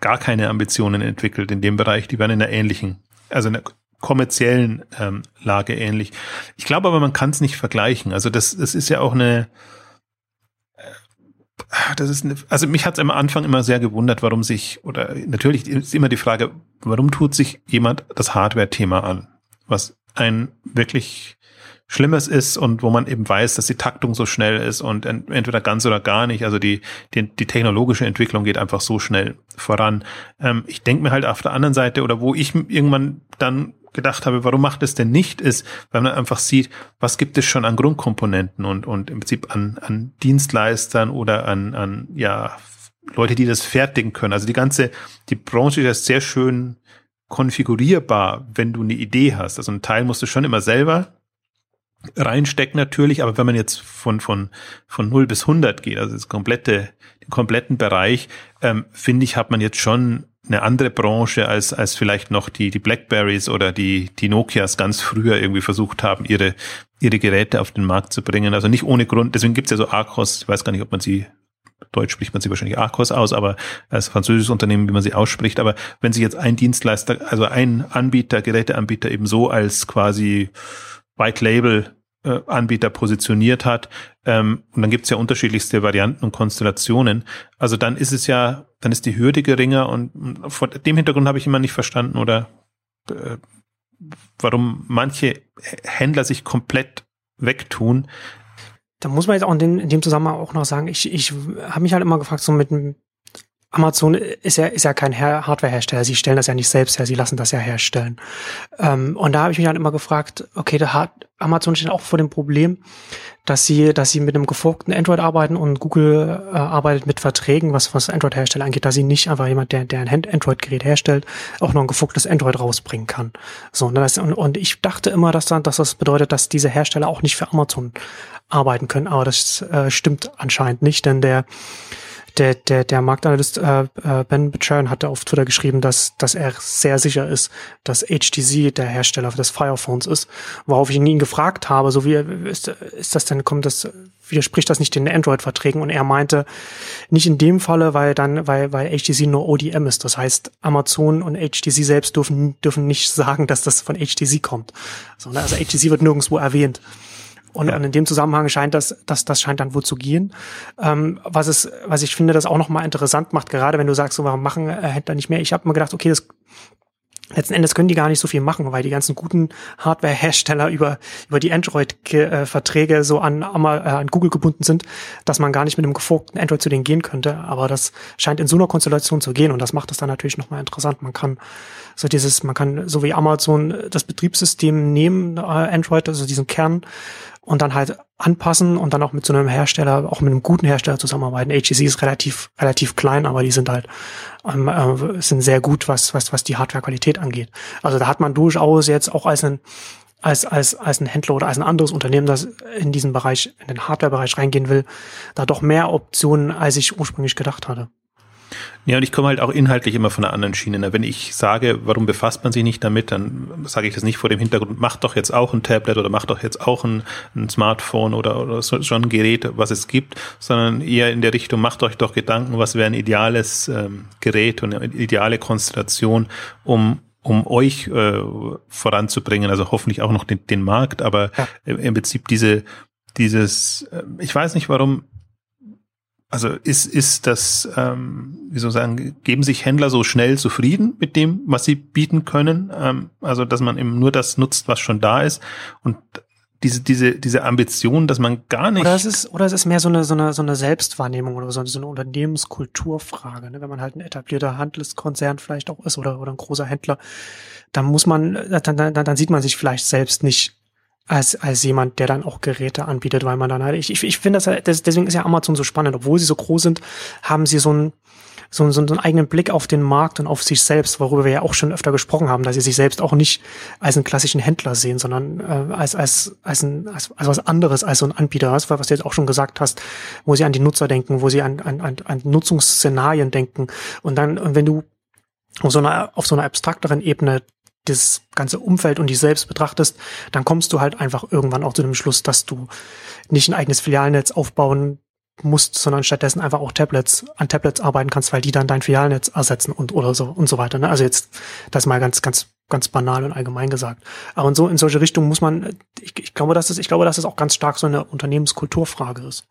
gar keine Ambitionen entwickelt in dem Bereich. Die werden in einer ähnlichen, also in einer kommerziellen ähm, Lage ähnlich. Ich glaube aber, man kann es nicht vergleichen. Also das, das ist ja auch eine, äh, das ist eine, also mich hat es am Anfang immer sehr gewundert, warum sich, oder natürlich ist immer die Frage, warum tut sich jemand das Hardware-Thema an, was ein wirklich Schlimmes ist und wo man eben weiß, dass die Taktung so schnell ist und entweder ganz oder gar nicht. Also die, die, die technologische Entwicklung geht einfach so schnell voran. Ähm, ich denke mir halt auf der anderen Seite oder wo ich irgendwann dann gedacht habe, warum macht es denn nicht, ist, weil man einfach sieht, was gibt es schon an Grundkomponenten und, und im Prinzip an, an Dienstleistern oder an, an, ja, Leute, die das fertigen können. Also die ganze, die Branche ist ja sehr schön konfigurierbar, wenn du eine Idee hast. Also ein Teil musst du schon immer selber reinstecken natürlich, aber wenn man jetzt von, von, von 0 bis 100 geht, also das komplette, den kompletten Bereich, ähm, finde ich, hat man jetzt schon eine andere Branche als, als vielleicht noch die, die Blackberries oder die, die Nokias ganz früher irgendwie versucht haben, ihre, ihre Geräte auf den Markt zu bringen. Also nicht ohne Grund, deswegen gibt's ja so Arcos, ich weiß gar nicht, ob man sie Deutsch spricht man sie wahrscheinlich Arcos aus, aber als französisches Unternehmen, wie man sie ausspricht. Aber wenn sich jetzt ein Dienstleister, also ein Anbieter, Geräteanbieter eben so als quasi White Label äh, Anbieter positioniert hat. Ähm, und dann gibt's ja unterschiedlichste Varianten und Konstellationen. Also dann ist es ja, dann ist die Hürde geringer und vor dem Hintergrund habe ich immer nicht verstanden oder äh, warum manche Händler sich komplett wegtun. Da muss man jetzt auch in dem, in dem Zusammenhang auch noch sagen, ich, ich habe mich halt immer gefragt, so mit Amazon ist ja, ist ja kein Hardwarehersteller. Sie stellen das ja nicht selbst her, sie lassen das ja herstellen. Ähm, und da habe ich mich dann immer gefragt, okay, da hat Amazon steht auch vor dem Problem, dass sie, dass sie mit einem geforkten Android arbeiten und Google äh, arbeitet mit Verträgen, was, was Android-Hersteller angeht, dass sie nicht einfach jemand, der, der ein Android-Gerät herstellt, auch noch ein geforktes Android rausbringen kann. So, und, das, und, und ich dachte immer, dass, dann, dass das bedeutet, dass diese Hersteller auch nicht für Amazon arbeiten können, aber das äh, stimmt anscheinend nicht, denn der der, der, der Marktanalyst äh, äh, Ben Bechern hatte auf Twitter geschrieben, dass, dass er sehr sicher ist, dass HTC der Hersteller des Fire Phones ist. Worauf ich ihn gefragt habe, so wie ist, ist das denn, kommt das, widerspricht das nicht den Android-Verträgen? Und er meinte, nicht in dem Falle, weil dann, weil, weil HTC nur ODM ist. Das heißt, Amazon und HTC selbst dürfen, dürfen nicht sagen, dass das von HTC kommt. Also HTC wird nirgendwo erwähnt. Und, ja. und in dem Zusammenhang scheint das, das, das scheint dann wohl zu gehen. Ähm, was es, was ich finde, das auch nochmal interessant macht, gerade wenn du sagst, so, warum machen äh, Händler nicht mehr? Ich habe mir gedacht, okay, das letzten Endes können die gar nicht so viel machen, weil die ganzen guten Hardware-Hersteller über, über die Android-Verträge so an, äh, an Google gebunden sind, dass man gar nicht mit einem geforkten Android zu denen gehen könnte. Aber das scheint in so einer Konstellation zu gehen und das macht es dann natürlich nochmal interessant. Man kann so dieses, man kann so wie Amazon das Betriebssystem nehmen, äh, Android, also diesen Kern, und dann halt anpassen und dann auch mit so einem Hersteller, auch mit einem guten Hersteller zusammenarbeiten. HTC ist relativ, relativ klein, aber die sind halt, ähm, äh, sind sehr gut, was, was, was die Hardwarequalität angeht. Also da hat man durchaus jetzt auch als ein, als, als, als ein Händler oder als ein anderes Unternehmen, das in diesen Bereich, in den Hardware-Bereich reingehen will, da doch mehr Optionen, als ich ursprünglich gedacht hatte. Ja, und ich komme halt auch inhaltlich immer von einer anderen Schiene. Wenn ich sage, warum befasst man sich nicht damit, dann sage ich das nicht vor dem Hintergrund, mach doch jetzt auch ein Tablet oder mach doch jetzt auch ein, ein Smartphone oder, oder so, schon ein Gerät, was es gibt, sondern eher in der Richtung, macht euch doch Gedanken, was wäre ein ideales ähm, Gerät und eine ideale Konstellation, um um euch äh, voranzubringen, also hoffentlich auch noch den, den Markt, aber ja. im Prinzip diese dieses, äh, ich weiß nicht, warum also ist, ist das, ähm, wie soll ich sagen, geben sich Händler so schnell zufrieden mit dem, was sie bieten können? Ähm, also, dass man eben nur das nutzt, was schon da ist und diese, diese, diese Ambition, dass man gar nicht. Oder es ist, oder es ist mehr so eine, so eine, so eine Selbstwahrnehmung oder so, so eine Unternehmenskulturfrage, ne? Wenn man halt ein etablierter Handelskonzern vielleicht auch ist oder, oder ein großer Händler, dann muss man, dann, dann, dann sieht man sich vielleicht selbst nicht als, als jemand, der dann auch Geräte anbietet, weil man dann halt, ich, ich, ich finde das, das, deswegen ist ja Amazon so spannend, obwohl sie so groß sind, haben sie so einen, so, so, so einen eigenen Blick auf den Markt und auf sich selbst, worüber wir ja auch schon öfter gesprochen haben, dass sie sich selbst auch nicht als einen klassischen Händler sehen, sondern äh, als, als, als, ein, als, als was anderes, als so ein Anbieter, was, was du jetzt auch schon gesagt hast, wo sie an die Nutzer denken, wo sie an, an, an, an Nutzungsszenarien denken. Und dann, wenn du auf so einer, auf so einer abstrakteren Ebene das ganze Umfeld und dich selbst betrachtest, dann kommst du halt einfach irgendwann auch zu dem Schluss, dass du nicht ein eigenes Filialnetz aufbauen musst, sondern stattdessen einfach auch Tablets an Tablets arbeiten kannst, weil die dann dein Filialnetz ersetzen und oder so und so weiter. Ne? Also jetzt das mal ganz ganz ganz banal und allgemein gesagt. Aber in so in solche Richtungen muss man, ich, ich glaube, dass es ich glaube, dass es auch ganz stark so eine Unternehmenskulturfrage ist.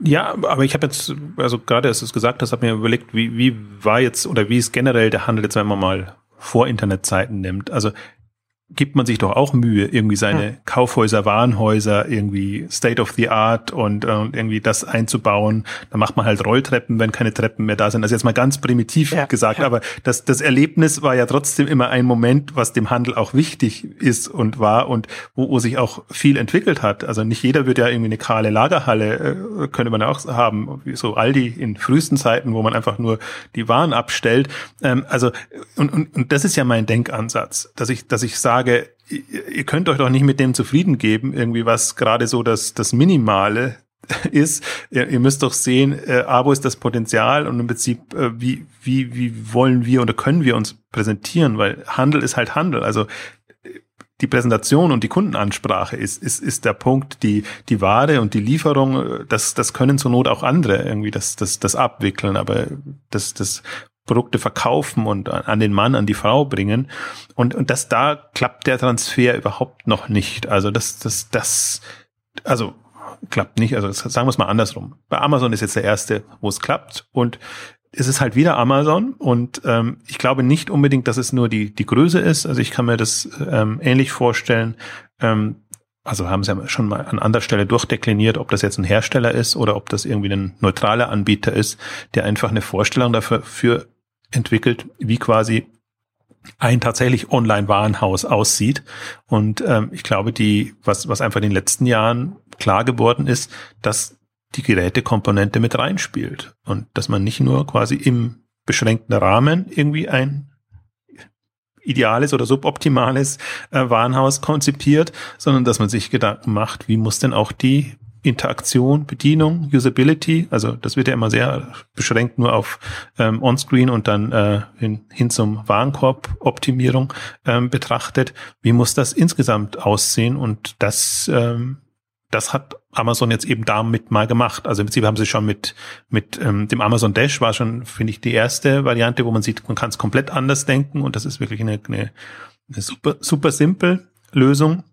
Ja, aber ich habe jetzt, also gerade als du es gesagt hast, habe mir überlegt, wie, wie war jetzt oder wie ist generell der Handel jetzt, wenn man mal vor Internetzeiten nimmt. Also gibt man sich doch auch Mühe, irgendwie seine ja. Kaufhäuser, Warenhäuser irgendwie State of the Art und, äh, irgendwie das einzubauen. Da macht man halt Rolltreppen, wenn keine Treppen mehr da sind. Also jetzt mal ganz primitiv ja, gesagt, aber das, das Erlebnis war ja trotzdem immer ein Moment, was dem Handel auch wichtig ist und war und wo, wo sich auch viel entwickelt hat. Also nicht jeder wird ja irgendwie eine kahle Lagerhalle, äh, könnte man ja auch haben, wie so Aldi in frühesten Zeiten, wo man einfach nur die Waren abstellt. Ähm, also und, und, und das ist ja mein Denkansatz, dass ich, dass ich sage, sage, ihr könnt euch doch nicht mit dem zufrieden geben, irgendwie was gerade so das, das Minimale ist. Ihr, ihr müsst doch sehen, äh, Abo ist das Potenzial und im Prinzip, äh, wie, wie, wie wollen wir oder können wir uns präsentieren, weil Handel ist halt Handel. Also die Präsentation und die Kundenansprache ist, ist, ist der Punkt, die, die Ware und die Lieferung, das, das können zur Not auch andere irgendwie das, das, das abwickeln, aber das, das Produkte verkaufen und an den Mann, an die Frau bringen. Und, und das da klappt der Transfer überhaupt noch nicht. Also das, das, das, also klappt nicht. Also sagen wir es mal andersrum. Bei Amazon ist jetzt der erste, wo es klappt. Und es ist halt wieder Amazon und ähm, ich glaube nicht unbedingt, dass es nur die, die Größe ist. Also ich kann mir das ähm, ähnlich vorstellen. Ähm, also haben sie ja schon mal an anderer Stelle durchdekliniert, ob das jetzt ein Hersteller ist oder ob das irgendwie ein neutraler Anbieter ist, der einfach eine Vorstellung dafür für entwickelt, wie quasi ein tatsächlich Online-Warenhaus aussieht. Und ähm, ich glaube, die, was, was einfach in den letzten Jahren klar geworden ist, dass die Gerätekomponente mit reinspielt und dass man nicht nur quasi im beschränkten Rahmen irgendwie ein ideales oder suboptimales äh, Warenhaus konzipiert, sondern dass man sich Gedanken macht, wie muss denn auch die Interaktion, Bedienung, Usability. Also das wird ja immer sehr beschränkt nur auf ähm, On-Screen und dann äh, hin, hin zum Warenkorb-Optimierung ähm, betrachtet. Wie muss das insgesamt aussehen? Und das, ähm, das hat Amazon jetzt eben damit mal gemacht. Also im Prinzip haben sie schon mit, mit ähm, dem Amazon Dash war schon, finde ich, die erste Variante, wo man sieht, man kann es komplett anders denken und das ist wirklich eine, eine, eine super, super simpel Lösung.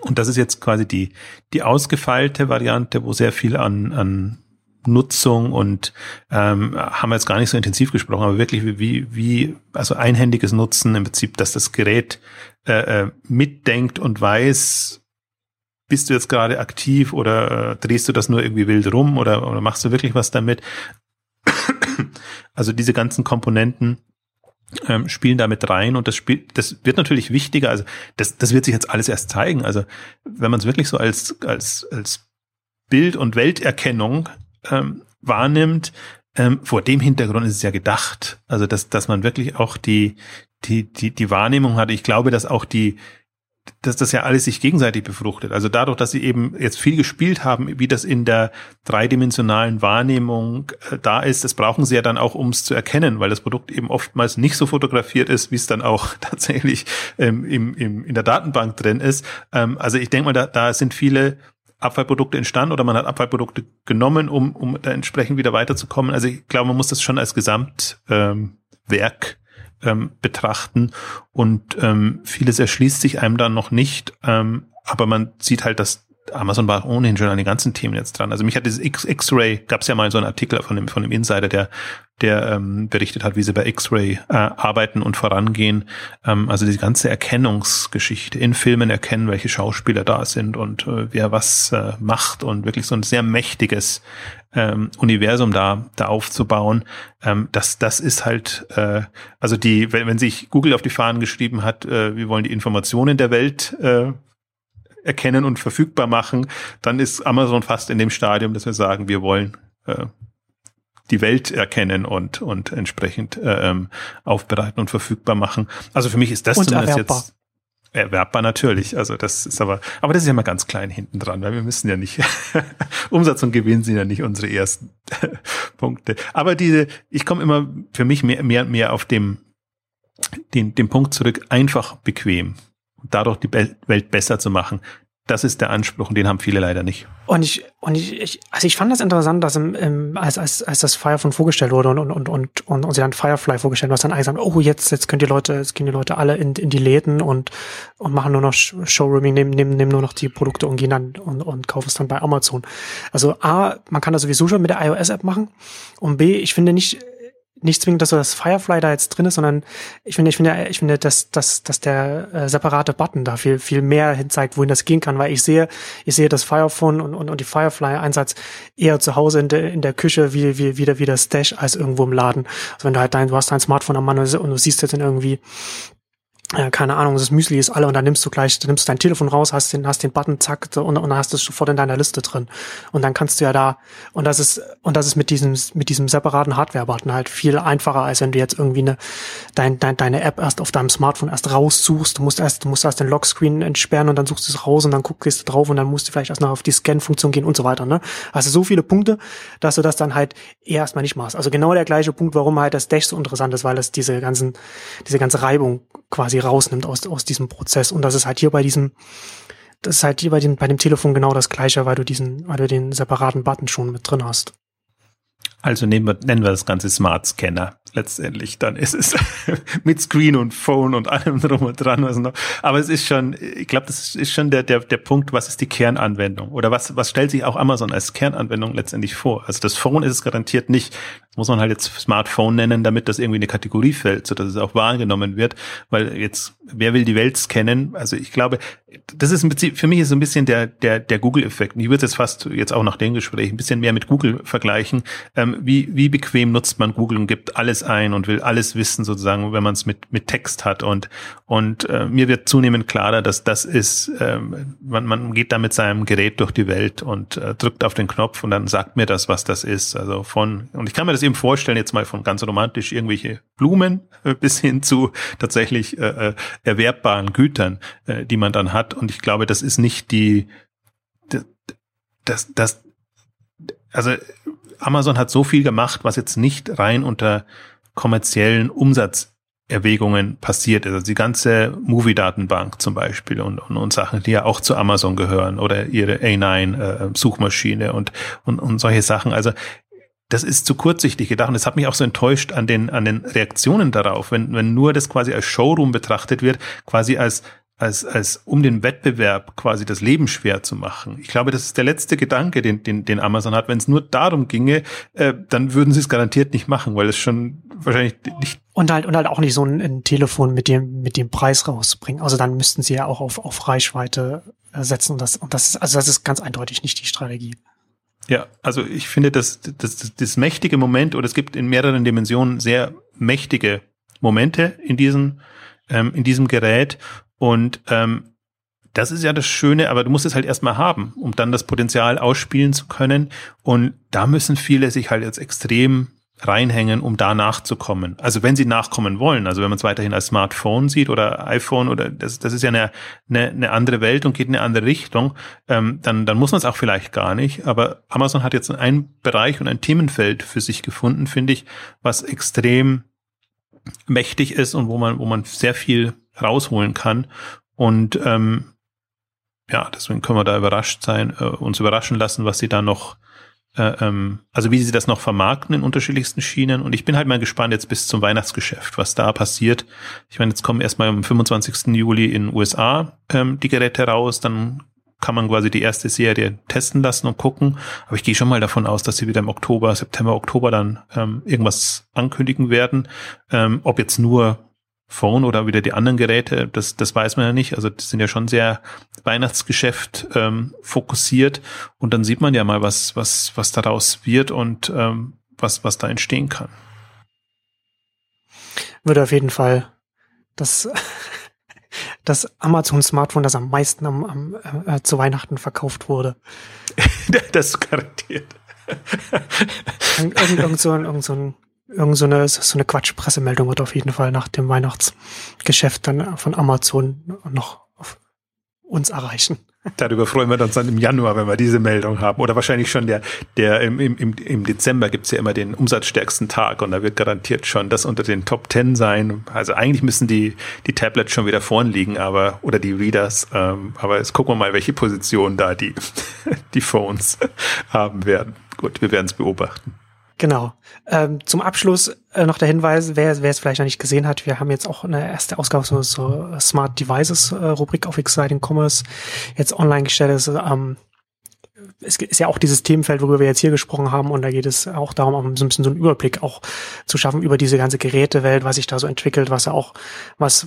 Und das ist jetzt quasi die, die ausgefeilte Variante, wo sehr viel an, an Nutzung und ähm, haben wir jetzt gar nicht so intensiv gesprochen, aber wirklich wie, wie also einhändiges Nutzen im Prinzip, dass das Gerät äh, äh, mitdenkt und weiß, bist du jetzt gerade aktiv oder äh, drehst du das nur irgendwie wild rum oder, oder machst du wirklich was damit? Also diese ganzen Komponenten ähm, spielen damit rein und das spielt, das wird natürlich wichtiger. Also das, das wird sich jetzt alles erst zeigen. Also wenn man es wirklich so als als als Bild- und Welterkennung ähm, wahrnimmt, ähm, vor dem Hintergrund ist es ja gedacht. Also dass dass man wirklich auch die die die die Wahrnehmung hat. Ich glaube, dass auch die dass das ja alles sich gegenseitig befruchtet. Also dadurch, dass sie eben jetzt viel gespielt haben, wie das in der dreidimensionalen Wahrnehmung äh, da ist, das brauchen sie ja dann auch, um es zu erkennen, weil das Produkt eben oftmals nicht so fotografiert ist, wie es dann auch tatsächlich ähm, im, im, in der Datenbank drin ist. Ähm, also ich denke mal, da, da sind viele Abfallprodukte entstanden oder man hat Abfallprodukte genommen, um, um da entsprechend wieder weiterzukommen. Also ich glaube, man muss das schon als Gesamtwerk ähm, Werk ähm, betrachten und ähm, vieles erschließt sich einem dann noch nicht, ähm, aber man sieht halt, dass Amazon war ohnehin schon an den ganzen Themen jetzt dran. Also mich hat dieses X-Ray, gab es ja mal so einen Artikel von dem, von dem Insider, der, der ähm, berichtet hat, wie sie bei X-Ray äh, arbeiten und vorangehen. Ähm, also die ganze Erkennungsgeschichte in Filmen erkennen, welche Schauspieler da sind und äh, wer was äh, macht und wirklich so ein sehr mächtiges ähm, Universum da, da aufzubauen. Ähm, das, das ist halt, äh, also die, wenn, wenn sich Google auf die Fahnen geschrieben hat, äh, wir wollen die Informationen der Welt äh, erkennen und verfügbar machen, dann ist Amazon fast in dem Stadium, dass wir sagen, wir wollen äh, die Welt erkennen und und entsprechend äh, ähm, aufbereiten und verfügbar machen. Also für mich ist das und zumindest erwerbbar. jetzt erwerbbar natürlich. Also das ist aber, aber das ist ja mal ganz klein hinten dran, weil wir müssen ja nicht Umsatz und Gewinn sind ja nicht unsere ersten Punkte. Aber diese, ich komme immer für mich mehr mehr mehr auf dem den, den Punkt zurück, einfach bequem dadurch die Welt besser zu machen. Das ist der Anspruch und den haben viele leider nicht. Und ich, und ich, ich also ich fand das interessant, dass im, im, als, als, als das Firefly vorgestellt wurde und, und, und, und, und, und sie dann Firefly vorgestellt haben, was dann eigentlich gesagt, oh, jetzt, jetzt können die Leute, jetzt gehen die Leute alle in, in die Läden und, und machen nur noch Showrooming, nehmen, nehmen, nehmen nur noch die Produkte und gehen dann und, und kaufen es dann bei Amazon. Also A, man kann das sowieso schon mit der iOS-App machen und B, ich finde nicht, nicht zwingend, dass so das Firefly da jetzt drin ist, sondern ich finde, ich finde, ich finde, dass, dass, dass der äh, separate Button da viel, viel mehr hinzeigt, wohin das gehen kann, weil ich sehe, ich sehe das Firephone und, und, und die Firefly-Einsatz eher zu Hause in der, in der Küche wie, wie, wieder wie das Dash als irgendwo im Laden. Also wenn du halt dein, du hast dein Smartphone am Mann und du siehst jetzt dann irgendwie äh, keine Ahnung, das Müsli ist alle und dann nimmst du gleich, dann nimmst du dein Telefon raus, hast den, hast den Button, zack, und, und dann hast du es sofort in deiner Liste drin. Und dann kannst du ja da, und das ist, und das ist mit diesem, mit diesem separaten Hardware-Button halt viel einfacher, als wenn du jetzt irgendwie eine, dein, dein, deine App erst auf deinem Smartphone erst raussuchst. Du musst erst, du musst erst den Lockscreen entsperren und dann suchst du es raus und dann guckst du drauf und dann musst du vielleicht erst noch auf die Scan-Funktion gehen und so weiter, ne? Also so viele Punkte, dass du das dann halt eher erstmal nicht machst. Also genau der gleiche Punkt, warum halt das Dash so interessant ist, weil es diese ganzen, diese ganze Reibung quasi rausnimmt aus, aus diesem Prozess. Und das ist halt hier bei diesem, das ist halt hier bei dem, bei dem Telefon genau das gleiche, weil du diesen, weil du den separaten Button schon mit drin hast. Also nennen wir, nennen wir das Ganze Smart Scanner letztendlich. Dann ist es mit Screen und Phone und allem drum und dran. Was noch. Aber es ist schon, ich glaube, das ist schon der, der, der Punkt, was ist die Kernanwendung? Oder was, was stellt sich auch Amazon als Kernanwendung letztendlich vor? Also das Phone ist es garantiert nicht. Das muss man halt jetzt Smartphone nennen, damit das irgendwie eine Kategorie fällt, sodass es auch wahrgenommen wird. Weil jetzt, wer will die Welt scannen? Also ich glaube, das ist im Prinzip, für mich ist so ein bisschen der, der, der Google-Effekt. Ich würde es jetzt fast jetzt auch nach dem Gespräch ein bisschen mehr mit Google vergleichen. Ähm, wie, wie bequem nutzt man Google und gibt alles ein und will alles wissen sozusagen, wenn man es mit, mit Text hat. Und, und äh, mir wird zunehmend klarer, dass das ist, ähm, man, man geht da mit seinem Gerät durch die Welt und äh, drückt auf den Knopf und dann sagt mir das, was das ist. Also von, und ich kann mir das eben vorstellen, jetzt mal von ganz romantisch irgendwelche Blumen äh, bis hin zu tatsächlich äh, äh erwerbbaren Gütern, äh, die man dann hat. Und ich glaube, das ist nicht die, das, das, also Amazon hat so viel gemacht, was jetzt nicht rein unter kommerziellen Umsatzerwägungen passiert. Also die ganze Movie-Datenbank zum Beispiel und, und, und Sachen, die ja auch zu Amazon gehören oder ihre A9-Suchmaschine äh, und, und, und solche Sachen. Also das ist zu kurzsichtig gedacht und das hat mich auch so enttäuscht an den, an den Reaktionen darauf, wenn, wenn nur das quasi als Showroom betrachtet wird, quasi als als, als um den Wettbewerb quasi das Leben schwer zu machen. Ich glaube, das ist der letzte Gedanke, den, den, den Amazon hat. Wenn es nur darum ginge, äh, dann würden sie es garantiert nicht machen, weil es schon wahrscheinlich nicht. Und halt, und halt auch nicht so ein, ein Telefon mit dem, mit dem Preis rausbringen. Also dann müssten sie ja auch auf, auf Reichweite äh, setzen. Und das, und das ist, also das ist ganz eindeutig nicht die Strategie. Ja, also ich finde, das, das, das, das mächtige Moment, oder es gibt in mehreren Dimensionen sehr mächtige Momente in diesem, ähm, in diesem Gerät. Und ähm, das ist ja das Schöne, aber du musst es halt erstmal haben, um dann das Potenzial ausspielen zu können. Und da müssen viele sich halt jetzt extrem reinhängen, um da nachzukommen. Also wenn sie nachkommen wollen, also wenn man es weiterhin als Smartphone sieht oder iPhone oder das, das ist ja eine, eine, eine andere Welt und geht in eine andere Richtung, ähm, dann, dann muss man es auch vielleicht gar nicht. Aber Amazon hat jetzt einen Bereich und ein Themenfeld für sich gefunden, finde ich, was extrem mächtig ist und wo man, wo man sehr viel rausholen kann. Und ähm, ja, deswegen können wir da überrascht sein, äh, uns überraschen lassen, was sie da noch, äh, ähm, also wie sie das noch vermarkten in unterschiedlichsten Schienen. Und ich bin halt mal gespannt jetzt bis zum Weihnachtsgeschäft, was da passiert. Ich meine, jetzt kommen erstmal am 25. Juli in den USA ähm, die Geräte raus, dann kann man quasi die erste Serie testen lassen und gucken. Aber ich gehe schon mal davon aus, dass sie wieder im Oktober, September, Oktober dann ähm, irgendwas ankündigen werden. Ähm, ob jetzt nur Phone oder wieder die anderen Geräte, das, das weiß man ja nicht. Also die sind ja schon sehr Weihnachtsgeschäft ähm, fokussiert und dann sieht man ja mal, was, was, was daraus wird und ähm, was, was da entstehen kann. Würde auf jeden Fall das, das Amazon Smartphone, das am meisten am, am äh, zu Weihnachten verkauft wurde. das garantiert. irgend, irgend, so, irgend so ein irgend so eine, so eine Quatschpressemeldung wird auf jeden Fall nach dem Weihnachtsgeschäft dann von Amazon noch auf uns erreichen. Darüber freuen wir uns dann im Januar, wenn wir diese Meldung haben. Oder wahrscheinlich schon der, der im, im, im Dezember gibt's ja immer den umsatzstärksten Tag und da wird garantiert schon das unter den Top Ten sein. Also eigentlich müssen die, die Tablets schon wieder vorn liegen, aber, oder die Readers, ähm, aber jetzt gucken wir mal, welche Position da die, die Phones haben werden. Gut, wir werden es beobachten. Genau. Ähm, zum Abschluss äh, noch der Hinweis, wer, wer es vielleicht noch nicht gesehen hat, wir haben jetzt auch eine erste Ausgabe so, so Smart Devices äh, Rubrik auf Exciting Commerce jetzt online gestellt. Ist, ähm, es ist ja auch dieses Themenfeld, worüber wir jetzt hier gesprochen haben, und da geht es auch darum, um so ein bisschen so einen Überblick auch zu schaffen über diese ganze Gerätewelt, was sich da so entwickelt, was ja auch, was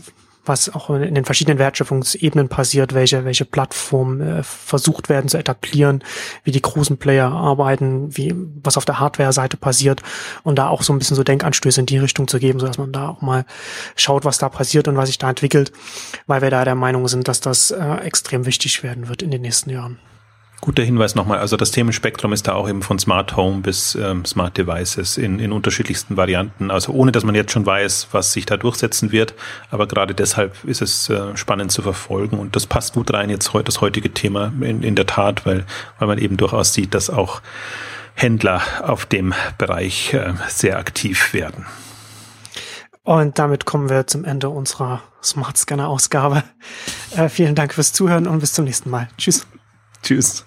was auch in den verschiedenen Wertschöpfungsebenen passiert, welche, welche Plattformen äh, versucht werden zu etablieren, wie die großen Player arbeiten, wie, was auf der Hardware-Seite passiert und da auch so ein bisschen so Denkanstöße in die Richtung zu geben, so dass man da auch mal schaut, was da passiert und was sich da entwickelt, weil wir da der Meinung sind, dass das äh, extrem wichtig werden wird in den nächsten Jahren. Guter Hinweis nochmal. Also das Themenspektrum ist da auch eben von Smart Home bis ähm, Smart Devices in, in unterschiedlichsten Varianten. Also ohne, dass man jetzt schon weiß, was sich da durchsetzen wird. Aber gerade deshalb ist es äh, spannend zu verfolgen. Und das passt gut rein jetzt heute das heutige Thema in, in der Tat, weil, weil man eben durchaus sieht, dass auch Händler auf dem Bereich äh, sehr aktiv werden. Und damit kommen wir zum Ende unserer Smart Scanner Ausgabe. Äh, vielen Dank fürs Zuhören und bis zum nächsten Mal. Tschüss. Tschüss.